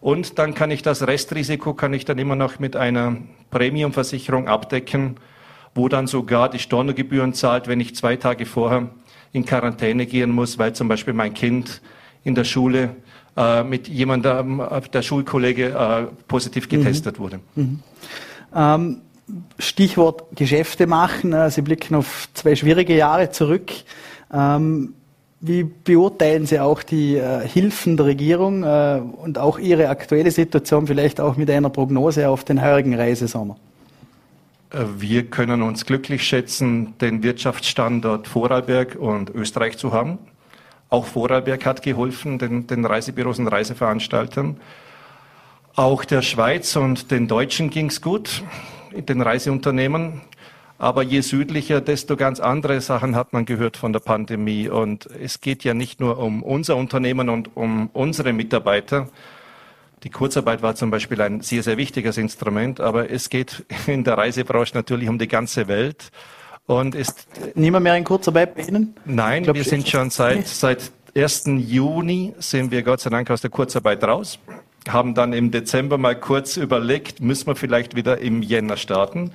Und dann kann ich das Restrisiko kann ich dann immer noch mit einer Premiumversicherung abdecken, wo dann sogar die Stornogebühren zahlt, wenn ich zwei Tage vorher in Quarantäne gehen muss, weil zum Beispiel mein Kind in der Schule äh, mit jemandem, äh, der Schulkollege, äh, positiv getestet mhm. wurde. Mhm. Ähm Stichwort Geschäfte machen. Äh, Sie blicken auf zwei schwierige Jahre zurück. Ähm, wie beurteilen Sie auch die äh, Hilfen der Regierung äh, und auch Ihre aktuelle Situation vielleicht auch mit einer Prognose auf den heurigen Reisesommer? Äh, wir können uns glücklich schätzen, den Wirtschaftsstandort Vorarlberg und Österreich zu haben. Auch Vorarlberg hat geholfen, den, den Reisebüros und Reiseveranstaltern. Auch der Schweiz und den Deutschen ging es gut, den Reiseunternehmen. Aber je südlicher, desto ganz andere Sachen hat man gehört von der Pandemie. Und es geht ja nicht nur um unser Unternehmen und um unsere Mitarbeiter. Die Kurzarbeit war zum Beispiel ein sehr, sehr wichtiges Instrument, aber es geht in der Reisebranche natürlich um die ganze Welt. Und ist niemand mehr in Kurzarbeit bei Ihnen? Nein, glaub, wir sind schon seit, seit 1. Juni sind wir Gott sei Dank aus der Kurzarbeit raus, haben dann im Dezember mal kurz überlegt, müssen wir vielleicht wieder im Jänner starten.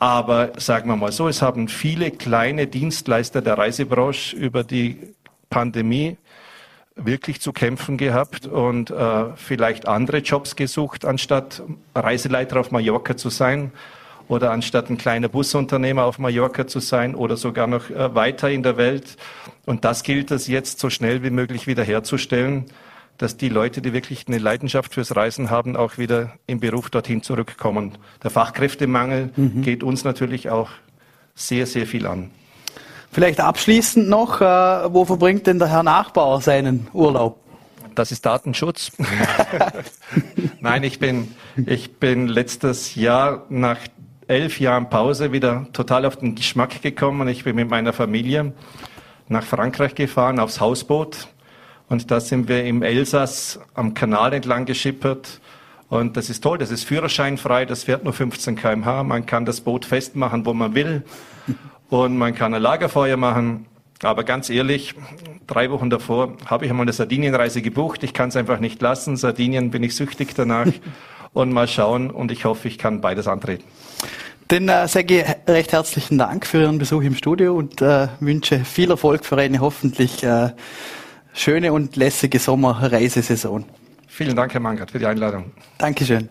Aber sagen wir mal so, es haben viele kleine Dienstleister der Reisebranche über die Pandemie wirklich zu kämpfen gehabt und äh, vielleicht andere Jobs gesucht, anstatt Reiseleiter auf Mallorca zu sein oder anstatt ein kleiner Busunternehmer auf Mallorca zu sein oder sogar noch äh, weiter in der Welt. Und das gilt es jetzt so schnell wie möglich wiederherzustellen dass die Leute, die wirklich eine Leidenschaft fürs Reisen haben, auch wieder im Beruf dorthin zurückkommen. Der Fachkräftemangel mhm. geht uns natürlich auch sehr, sehr viel an. Vielleicht abschließend noch, äh, wo verbringt denn der Herr Nachbauer seinen Urlaub? Das ist Datenschutz. Nein, ich bin, ich bin letztes Jahr nach elf Jahren Pause wieder total auf den Geschmack gekommen. Ich bin mit meiner Familie nach Frankreich gefahren aufs Hausboot und da sind wir im Elsass am Kanal entlang geschippert. Und das ist toll, das ist führerscheinfrei, das fährt nur 15 kmh. Man kann das Boot festmachen, wo man will. Und man kann ein Lagerfeuer machen. Aber ganz ehrlich, drei Wochen davor habe ich einmal eine Sardinienreise gebucht. Ich kann es einfach nicht lassen. Sardinien bin ich süchtig danach. Und mal schauen. Und ich hoffe, ich kann beides antreten. Dann äh, sage ich recht herzlichen Dank für Ihren Besuch im Studio und äh, wünsche viel Erfolg für eine hoffentlich äh, schöne und lässige Sommerreisesaison. Vielen Dank, Herr Mangert, für die Einladung. Dankeschön.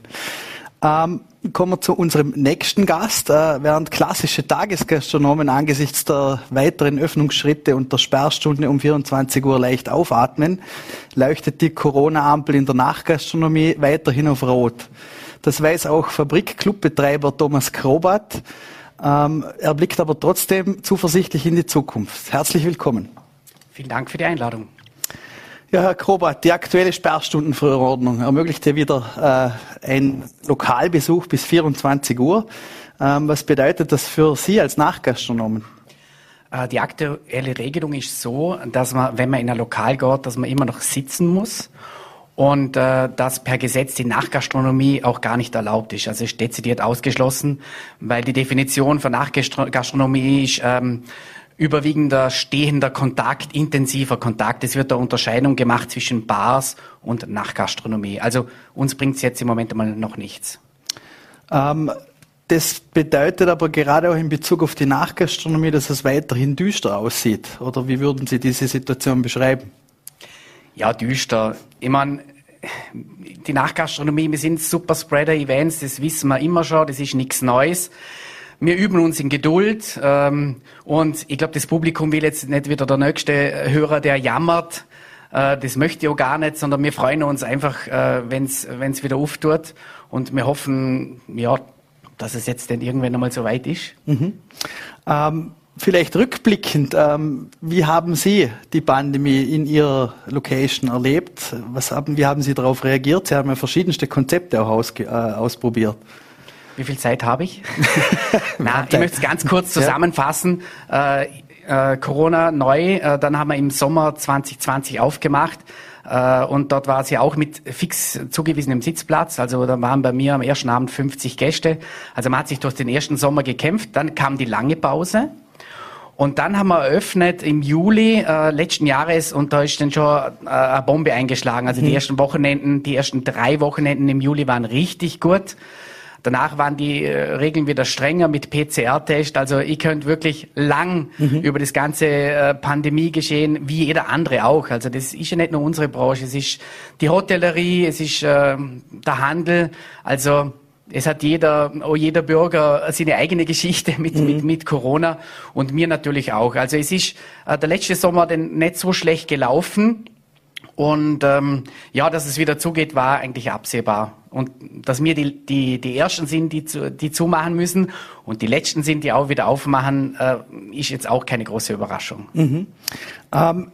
Ähm, kommen wir zu unserem nächsten Gast. Äh, während klassische Tagesgastronomen angesichts der weiteren Öffnungsschritte und der Sperrstunde um 24 Uhr leicht aufatmen, leuchtet die Corona-Ampel in der Nachgastronomie weiterhin auf Rot. Das weiß auch Fabrikclubbetreiber Thomas Krobat. Ähm, er blickt aber trotzdem zuversichtlich in die Zukunft. Herzlich willkommen. Vielen Dank für die Einladung. Ja, Herr Krobat, die aktuelle Sperrstundenverordnung ermöglichte wieder äh, einen Lokalbesuch bis 24 Uhr. Ähm, was bedeutet das für Sie als Nachgastronomen? Äh, die aktuelle Regelung ist so, dass man, wenn man in ein Lokal geht, dass man immer noch sitzen muss und äh, dass per Gesetz die Nachgastronomie auch gar nicht erlaubt ist. Also ist dezidiert ausgeschlossen, weil die Definition von Nachgastronomie ist ähm, überwiegender stehender Kontakt, intensiver Kontakt. Es wird da Unterscheidung gemacht zwischen Bars und Nachgastronomie. Also uns bringt es jetzt im Moment einmal noch nichts. Ähm, das bedeutet aber gerade auch in Bezug auf die Nachgastronomie, dass es weiterhin düster aussieht. Oder wie würden Sie diese Situation beschreiben? Ja, düster. Ich meine, die Nachgastronomie, wir sind Superspreader-Events, das wissen wir immer schon, das ist nichts Neues wir üben uns in Geduld ähm, und ich glaube, das Publikum will jetzt nicht wieder der nächste Hörer, der jammert. Äh, das möchte ich auch gar nicht, sondern wir freuen uns einfach, äh, wenn es wieder auftut und wir hoffen, ja, dass es jetzt denn irgendwann einmal so weit ist. Mhm. Ähm, vielleicht rückblickend, ähm, wie haben Sie die Pandemie in Ihrer Location erlebt? Was haben, wie haben Sie darauf reagiert? Sie haben ja verschiedenste Konzepte auch ausge, äh, ausprobiert. Wie viel Zeit habe ich? Na, ich möchte es ganz kurz zusammenfassen. Äh, äh, Corona neu, äh, dann haben wir im Sommer 2020 aufgemacht. Äh, und dort war sie auch mit fix zugewiesenem Sitzplatz. Also da waren bei mir am ersten Abend 50 Gäste. Also man hat sich durch den ersten Sommer gekämpft. Dann kam die lange Pause. Und dann haben wir eröffnet im Juli äh, letzten Jahres und da ist dann schon äh, eine Bombe eingeschlagen. Also mhm. die ersten Wochenenden, die ersten drei Wochenenden im Juli waren richtig gut. Danach waren die äh, Regeln wieder strenger mit PCR-Test. Also ich könnte wirklich lang mhm. über das ganze äh, Pandemie-Geschehen, wie jeder andere auch. Also das ist ja nicht nur unsere Branche, es ist die Hotellerie, es ist äh, der Handel. Also es hat jeder, oh, jeder Bürger seine eigene Geschichte mit, mhm. mit, mit Corona und mir natürlich auch. Also es ist äh, der letzte Sommer denn nicht so schlecht gelaufen. Und ähm, ja, dass es wieder zugeht, war eigentlich absehbar. Und dass wir die, die, die Ersten sind, die, zu, die zumachen müssen und die Letzten sind, die auch wieder aufmachen, äh, ist jetzt auch keine große Überraschung. Mhm. Ähm,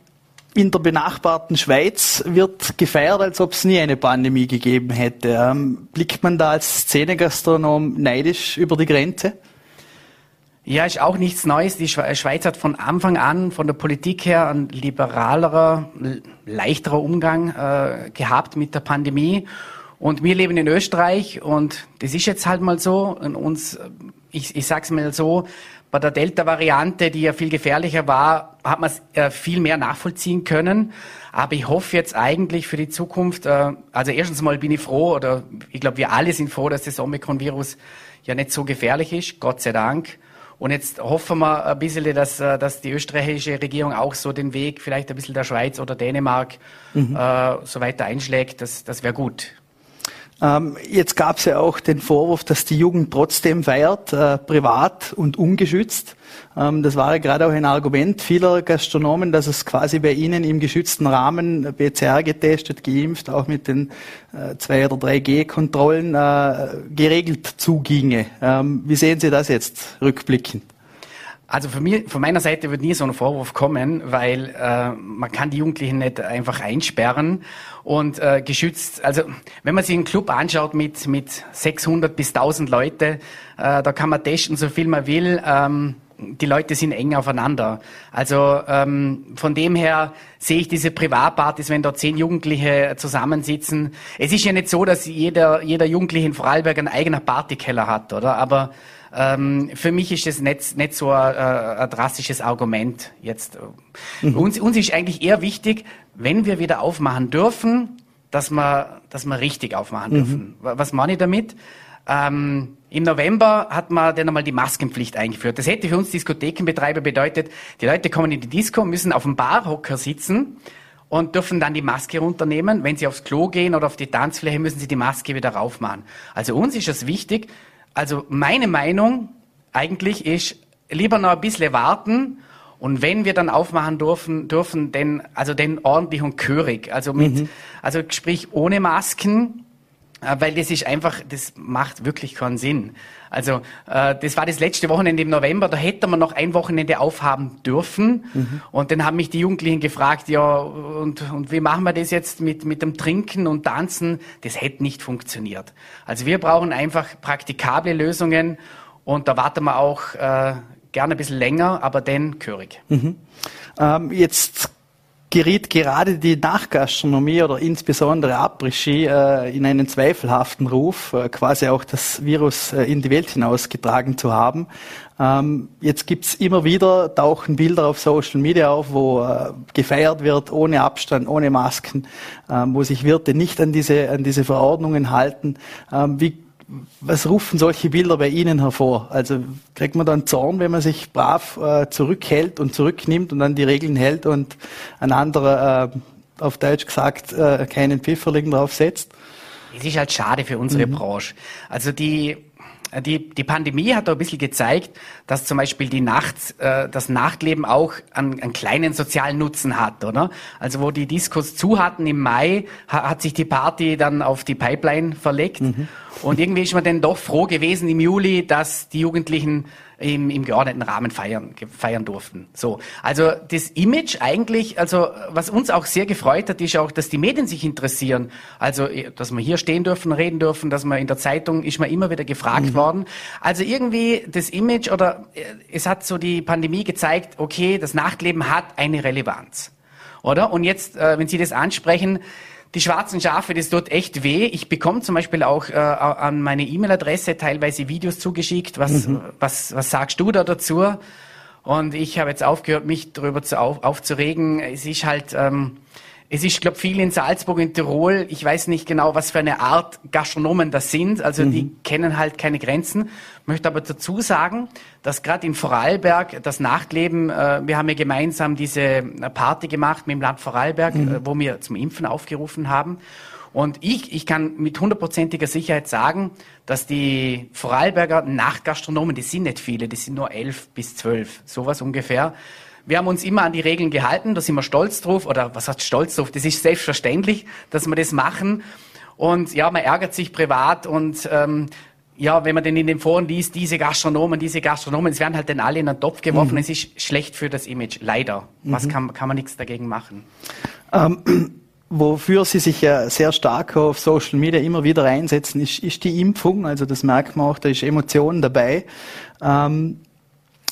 in der benachbarten Schweiz wird gefeiert, als ob es nie eine Pandemie gegeben hätte. Ähm, blickt man da als Szenegastronom neidisch über die Grenze? Ja, ist auch nichts Neues. Die Schweiz hat von Anfang an von der Politik her ein liberalerer, leichterer Umgang äh, gehabt mit der Pandemie. Und wir leben in Österreich und das ist jetzt halt mal so. Und uns, ich, ich sag's mal so, bei der Delta-Variante, die ja viel gefährlicher war, hat man es äh, viel mehr nachvollziehen können. Aber ich hoffe jetzt eigentlich für die Zukunft, äh, also erstens mal bin ich froh, oder ich glaube, wir alle sind froh, dass das Omikron-Virus ja nicht so gefährlich ist, Gott sei Dank. Und jetzt hoffen wir ein bisschen, dass, äh, dass die österreichische Regierung auch so den Weg vielleicht ein bisschen der Schweiz oder Dänemark mhm. äh, so weiter einschlägt. Das, das wäre gut. Ähm, jetzt gab es ja auch den Vorwurf, dass die Jugend trotzdem feiert, äh, privat und ungeschützt. Ähm, das war ja gerade auch ein Argument vieler Gastronomen, dass es quasi bei ihnen im geschützten Rahmen PCR getestet, geimpft, auch mit den äh, 2 oder 3G-Kontrollen äh, geregelt zuginge. Ähm, wie sehen Sie das jetzt rückblickend? Also von mir, von meiner Seite wird nie so ein Vorwurf kommen, weil äh, man kann die Jugendlichen nicht einfach einsperren und äh, geschützt. Also wenn man sich einen Club anschaut mit mit 600 bis 1000 Leute, äh, da kann man testen so viel man will. Ähm, die Leute sind eng aufeinander. Also ähm, von dem her sehe ich diese Privatpartys, wenn da zehn Jugendliche zusammensitzen. Es ist ja nicht so, dass jeder jeder Jugendliche in Vorarlberg einen eigenen Partykeller hat, oder? Aber ähm, für mich ist das nicht, nicht so ein, ein drastisches Argument jetzt. Mhm. Uns, uns ist eigentlich eher wichtig, wenn wir wieder aufmachen dürfen, dass wir, dass wir richtig aufmachen mhm. dürfen. Was meine ich damit? Ähm, Im November hat man dann einmal die Maskenpflicht eingeführt. Das hätte für uns Diskothekenbetreiber bedeutet, die Leute kommen in die Disco, müssen auf dem Barhocker sitzen und dürfen dann die Maske runternehmen. Wenn sie aufs Klo gehen oder auf die Tanzfläche, müssen sie die Maske wieder raufmachen. Also uns ist es wichtig, also meine Meinung eigentlich ist, lieber noch ein bisschen warten und wenn wir dann aufmachen dürfen, dürfen denn, also denn ordentlich und chörig, also mit, mhm. also sprich ohne Masken, weil das ist einfach, das macht wirklich keinen Sinn. Also äh, das war das letzte Wochenende im November, da hätte man noch ein Wochenende aufhaben dürfen. Mhm. Und dann haben mich die Jugendlichen gefragt, ja, und, und wie machen wir das jetzt mit, mit dem Trinken und Tanzen? Das hätte nicht funktioniert. Also wir brauchen einfach praktikable Lösungen und da warten wir auch äh, gerne ein bisschen länger, aber dann gehörig. Mhm. Ähm, jetzt geriet gerade die Nachgastronomie oder insbesondere Après-Ski äh, in einen zweifelhaften Ruf, äh, quasi auch das Virus äh, in die Welt hinausgetragen zu haben. Ähm, jetzt gibt's immer wieder, tauchen Bilder auf Social Media auf, wo äh, gefeiert wird, ohne Abstand, ohne Masken, ähm, wo sich Wirte nicht an diese, an diese Verordnungen halten. Ähm, wie was rufen solche Bilder bei Ihnen hervor? Also kriegt man dann Zorn, wenn man sich brav äh, zurückhält und zurücknimmt und an die Regeln hält und ein anderer, äh, auf Deutsch gesagt, äh, keinen Pfifferling drauf setzt? Es ist halt schade für unsere mhm. Branche. Also die die, die Pandemie hat da ein bisschen gezeigt, dass zum Beispiel die Nacht, äh, das Nachtleben auch einen, einen kleinen sozialen Nutzen hat, oder? Also wo die Diskos zu hatten im Mai, ha, hat sich die Party dann auf die Pipeline verlegt. Mhm. Und irgendwie ist man dann doch froh gewesen im Juli, dass die Jugendlichen im, im geordneten Rahmen feiern, feiern durften. So. Also das Image eigentlich, also was uns auch sehr gefreut hat, ist auch, dass die Medien sich interessieren. Also, dass wir hier stehen dürfen, reden dürfen, dass man in der Zeitung ist man immer wieder gefragt mhm. worden. Also irgendwie das Image oder äh, es hat so die Pandemie gezeigt, okay, das Nachtleben hat eine Relevanz. Oder? Und jetzt, äh, wenn Sie das ansprechen, die schwarzen Schafe, das tut echt weh. Ich bekomme zum Beispiel auch äh, an meine E-Mail-Adresse teilweise Videos zugeschickt. Was, mhm. was, was sagst du da dazu? Und ich habe jetzt aufgehört, mich darüber zu auf, aufzuregen. Es ist halt, ähm, es ist, glaube viel in Salzburg, in Tirol. Ich weiß nicht genau, was für eine Art Gastronomen das sind. Also mhm. die kennen halt keine Grenzen. Möchte aber dazu sagen, dass gerade in Vorarlberg das Nachtleben, äh, wir haben ja gemeinsam diese Party gemacht mit dem Land Vorarlberg, mhm. äh, wo wir zum Impfen aufgerufen haben. Und ich, ich kann mit hundertprozentiger Sicherheit sagen, dass die Vorarlberger Nachtgastronomen, die sind nicht viele, die sind nur elf bis zwölf, sowas ungefähr. Wir haben uns immer an die Regeln gehalten, da sind wir stolz drauf, oder was heißt stolz drauf? Das ist selbstverständlich, dass wir das machen. Und ja, man ärgert sich privat und ähm, ja, wenn man denn in den Foren liest, diese Gastronomen, diese Gastronomen, es werden halt dann alle in einen Topf geworfen. Mhm. Es ist schlecht für das Image, leider. Mhm. Was kann, kann man nichts dagegen machen? Ähm, wofür Sie sich ja sehr stark auf Social Media immer wieder einsetzen, ist, ist die Impfung. Also das merkt man auch, da ist Emotion dabei. Ähm,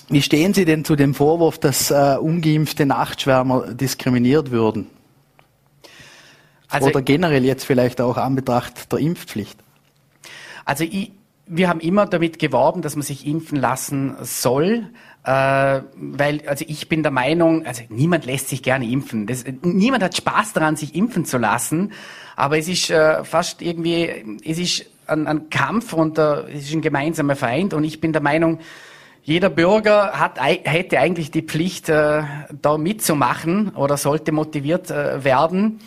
wie stehen Sie denn zu dem Vorwurf, dass äh, ungeimpfte Nachtschwärmer diskriminiert würden? Also, Oder generell jetzt vielleicht auch an Betracht der Impfpflicht? Also ich, wir haben immer damit geworben, dass man sich impfen lassen soll. Äh, weil, also ich bin der Meinung, also niemand lässt sich gerne impfen. Das, niemand hat Spaß daran, sich impfen zu lassen. Aber es ist äh, fast irgendwie, es ist ein, ein Kampf und äh, es ist ein gemeinsamer Feind. Und ich bin der Meinung, jeder Bürger hat, hätte eigentlich die Pflicht, äh, da mitzumachen oder sollte motiviert äh, werden.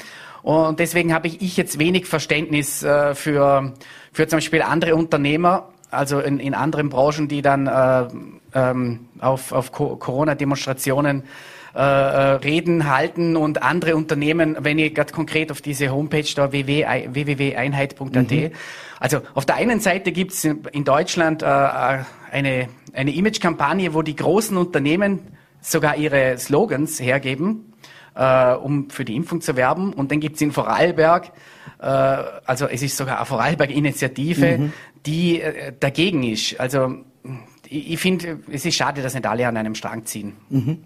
Und deswegen habe ich, jetzt wenig Verständnis äh, für, für zum Beispiel andere Unternehmer, also in, in anderen Branchen, die dann äh, ähm, auf, auf Corona-Demonstrationen äh, äh, Reden halten und andere Unternehmen, wenn ich gerade konkret auf diese Homepage da www.einheit.at, mhm. also auf der einen Seite gibt es in Deutschland äh, äh, eine, eine Image-Kampagne, wo die großen Unternehmen sogar ihre Slogans hergeben äh, um für die Impfung zu werben. Und dann gibt's in Vorarlberg, äh, also es ist sogar eine Vorarlberg-Initiative, mhm. die äh, dagegen ist. Also ich, ich finde, es ist schade, dass nicht alle an einem Strang ziehen. Mhm.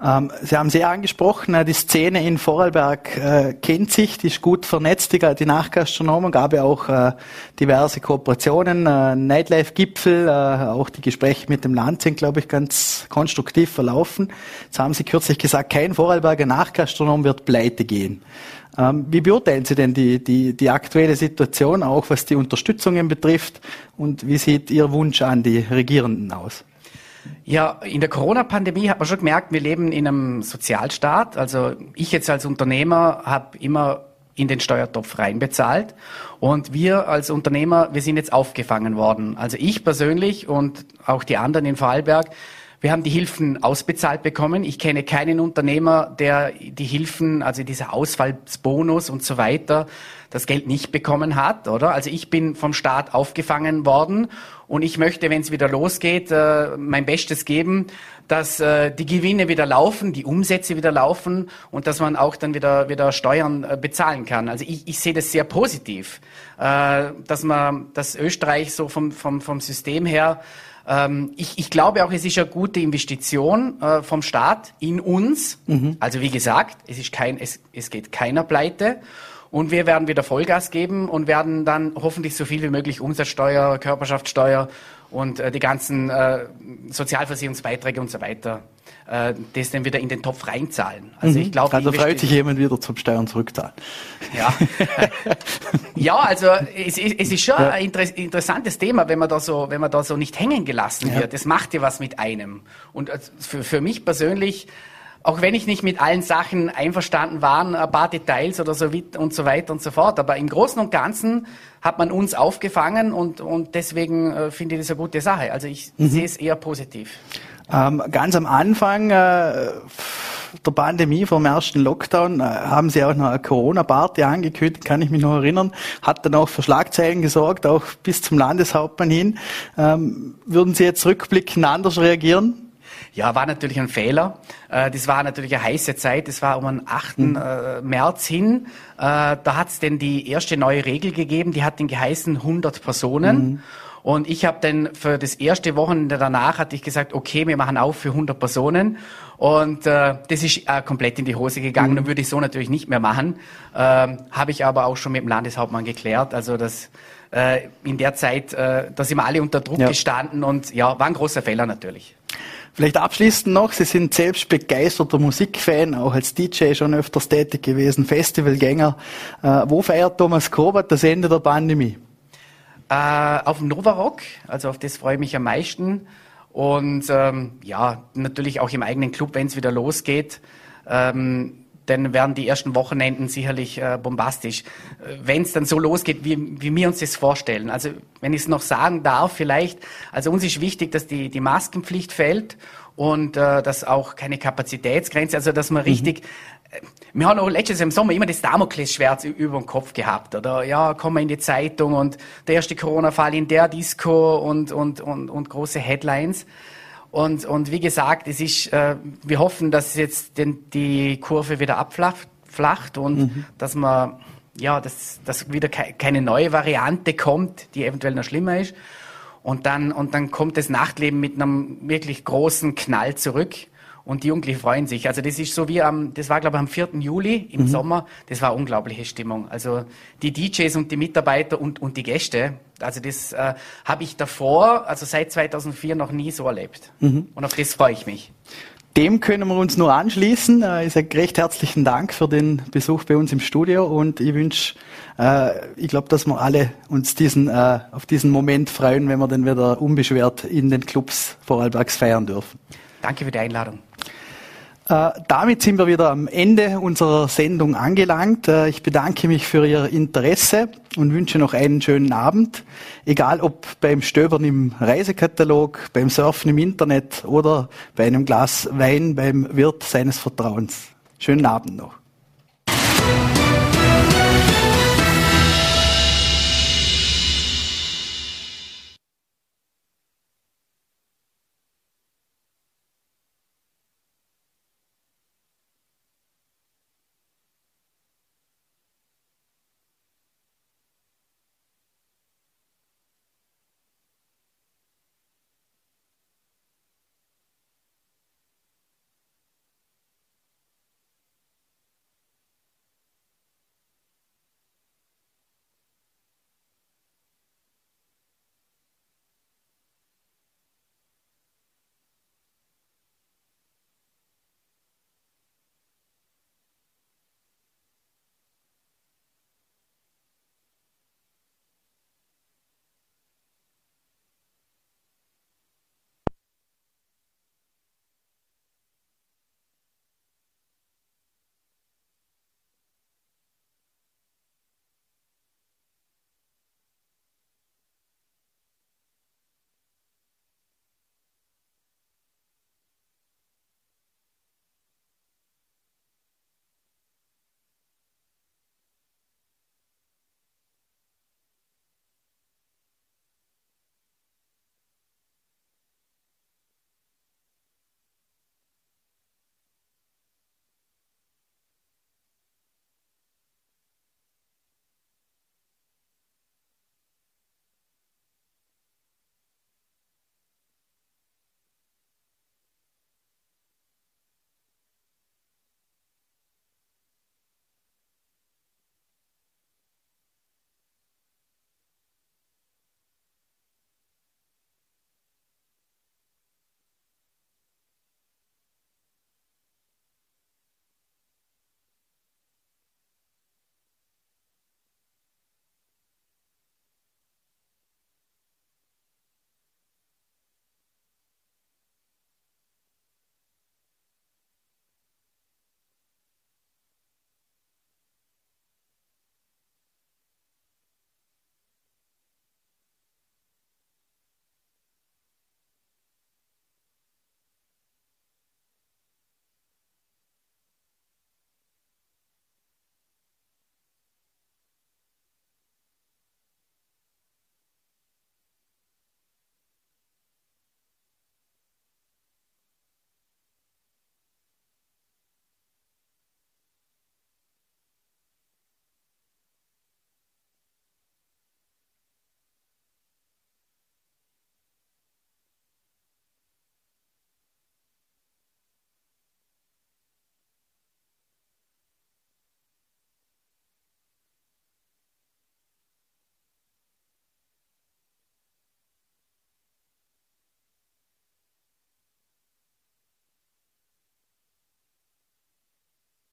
Ähm, Sie haben sehr angesprochen, äh, die Szene in Vorarlberg äh, kennt sich, die ist gut vernetzt, die, Nachgastronomen, gab ja auch äh, diverse Kooperationen, Nightlife-Gipfel, auch die Gespräche mit dem Land sind, glaube ich, ganz konstruktiv verlaufen. Jetzt haben Sie kürzlich gesagt, kein Vorarlberger Nachgastronom wird pleite gehen. Ähm, wie beurteilen Sie denn die, die, die aktuelle Situation, auch was die Unterstützungen betrifft, und wie sieht Ihr Wunsch an die Regierenden aus? Ja, in der Corona-Pandemie hat man schon gemerkt, wir leben in einem Sozialstaat. Also ich jetzt als Unternehmer habe immer in den Steuertopf reinbezahlt. Und wir als Unternehmer, wir sind jetzt aufgefangen worden. Also ich persönlich und auch die anderen in Vorarlberg, wir haben die Hilfen ausbezahlt bekommen. Ich kenne keinen Unternehmer, der die Hilfen, also dieser Ausfallsbonus und so weiter, das Geld nicht bekommen hat, oder? Also ich bin vom Staat aufgefangen worden und ich möchte, wenn es wieder losgeht, äh, mein Bestes geben, dass äh, die Gewinne wieder laufen, die Umsätze wieder laufen und dass man auch dann wieder, wieder Steuern äh, bezahlen kann. Also ich, ich sehe das sehr positiv, dass man, dass Österreich so vom, vom, vom System her ähm, ich, ich glaube auch, es ist eine gute Investition äh, vom Staat in uns. Mhm. Also wie gesagt, es ist kein, es, es geht keiner pleite. Und wir werden wieder Vollgas geben und werden dann hoffentlich so viel wie möglich Umsatzsteuer, Körperschaftssteuer und äh, die ganzen äh, Sozialversicherungsbeiträge und so weiter, äh, das dann wieder in den Topf reinzahlen. Also mhm. ich glaube, also freut sich jemand wieder zum Steuern zurückzahlen. Ja, ja, also es, es ist schon ja. ein inter interessantes Thema, wenn man da so, wenn man da so nicht hängen gelassen wird. Ja. Das macht ja was mit einem. Und äh, für, für mich persönlich auch wenn ich nicht mit allen Sachen einverstanden war, ein paar Details oder so und so weiter und so fort. Aber im Großen und Ganzen hat man uns aufgefangen und, und deswegen äh, finde ich das eine gute Sache. Also ich mhm. sehe es eher positiv. Ähm, ganz am Anfang äh, der Pandemie, vom ersten Lockdown, äh, haben Sie auch noch eine Corona-Party angekündigt, kann ich mich noch erinnern, hat dann auch für Schlagzeilen gesorgt, auch bis zum Landeshauptmann hin. Ähm, würden Sie jetzt rückblickend anders reagieren? Ja, war natürlich ein Fehler. Äh, das war natürlich eine heiße Zeit. Das war um den 8. Mhm. Äh, März hin. Äh, da hat es denn die erste neue Regel gegeben, die hat den geheißen 100 Personen. Mhm. Und ich habe dann für das erste Wochenende danach hatte ich gesagt, okay, wir machen auf für 100 Personen. Und äh, das ist äh, komplett in die Hose gegangen mhm. und würde ich so natürlich nicht mehr machen. Ähm, habe ich aber auch schon mit dem Landeshauptmann geklärt. Also das äh, in der Zeit, äh, da sind wir alle unter Druck ja. gestanden und ja, war ein großer Fehler natürlich. Vielleicht abschließend noch, Sie sind selbst begeisterter Musikfan, auch als DJ schon öfters tätig gewesen, Festivalgänger. Äh, wo feiert Thomas Korbert das Ende der Pandemie? Äh, auf Novarock, also auf das freue ich mich am meisten. Und ähm, ja, natürlich auch im eigenen Club, wenn es wieder losgeht. Ähm, dann werden die ersten Wochenenden sicherlich äh, bombastisch, wenn es dann so losgeht, wie, wie wir uns das vorstellen. Also wenn ich es noch sagen darf, vielleicht, also uns ist wichtig, dass die, die Maskenpflicht fällt und äh, dass auch keine Kapazitätsgrenze, also dass man mhm. Wir haben auch letztes Jahr im Sommer immer das Damoklesschwert über den Kopf gehabt, oder? Ja, kommen wir in die Zeitung und der erste Corona-Fall in der Disco und, und, und, und große Headlines. Und, und wie gesagt, es ist, äh, wir hoffen, dass jetzt den, die Kurve wieder abflacht und mhm. dass man, ja, dass, dass wieder ke keine neue Variante kommt, die eventuell noch schlimmer ist. Und dann, und dann kommt das Nachtleben mit einem wirklich großen Knall zurück und die Jugendlichen freuen sich. Also das ist so wie am, das war glaube ich am 4. Juli im mhm. Sommer, das war unglaubliche Stimmung. Also die DJs und die Mitarbeiter und, und die Gäste, also das äh, habe ich davor, also seit 2004 noch nie so erlebt. Mhm. Und auf das freue ich mich. Dem können wir uns nur anschließen. Äh, ich sage recht herzlichen Dank für den Besuch bei uns im Studio und ich wünsche, äh, ich glaube, dass wir alle uns diesen, äh, auf diesen Moment freuen, wenn wir dann wieder unbeschwert in den Clubs Vorarlbergs feiern dürfen. Danke für die Einladung. Äh, damit sind wir wieder am Ende unserer Sendung angelangt. Äh, ich bedanke mich für Ihr Interesse und wünsche noch einen schönen Abend. Egal ob beim Stöbern im Reisekatalog, beim Surfen im Internet oder bei einem Glas Wein beim Wirt seines Vertrauens. Schönen Abend noch.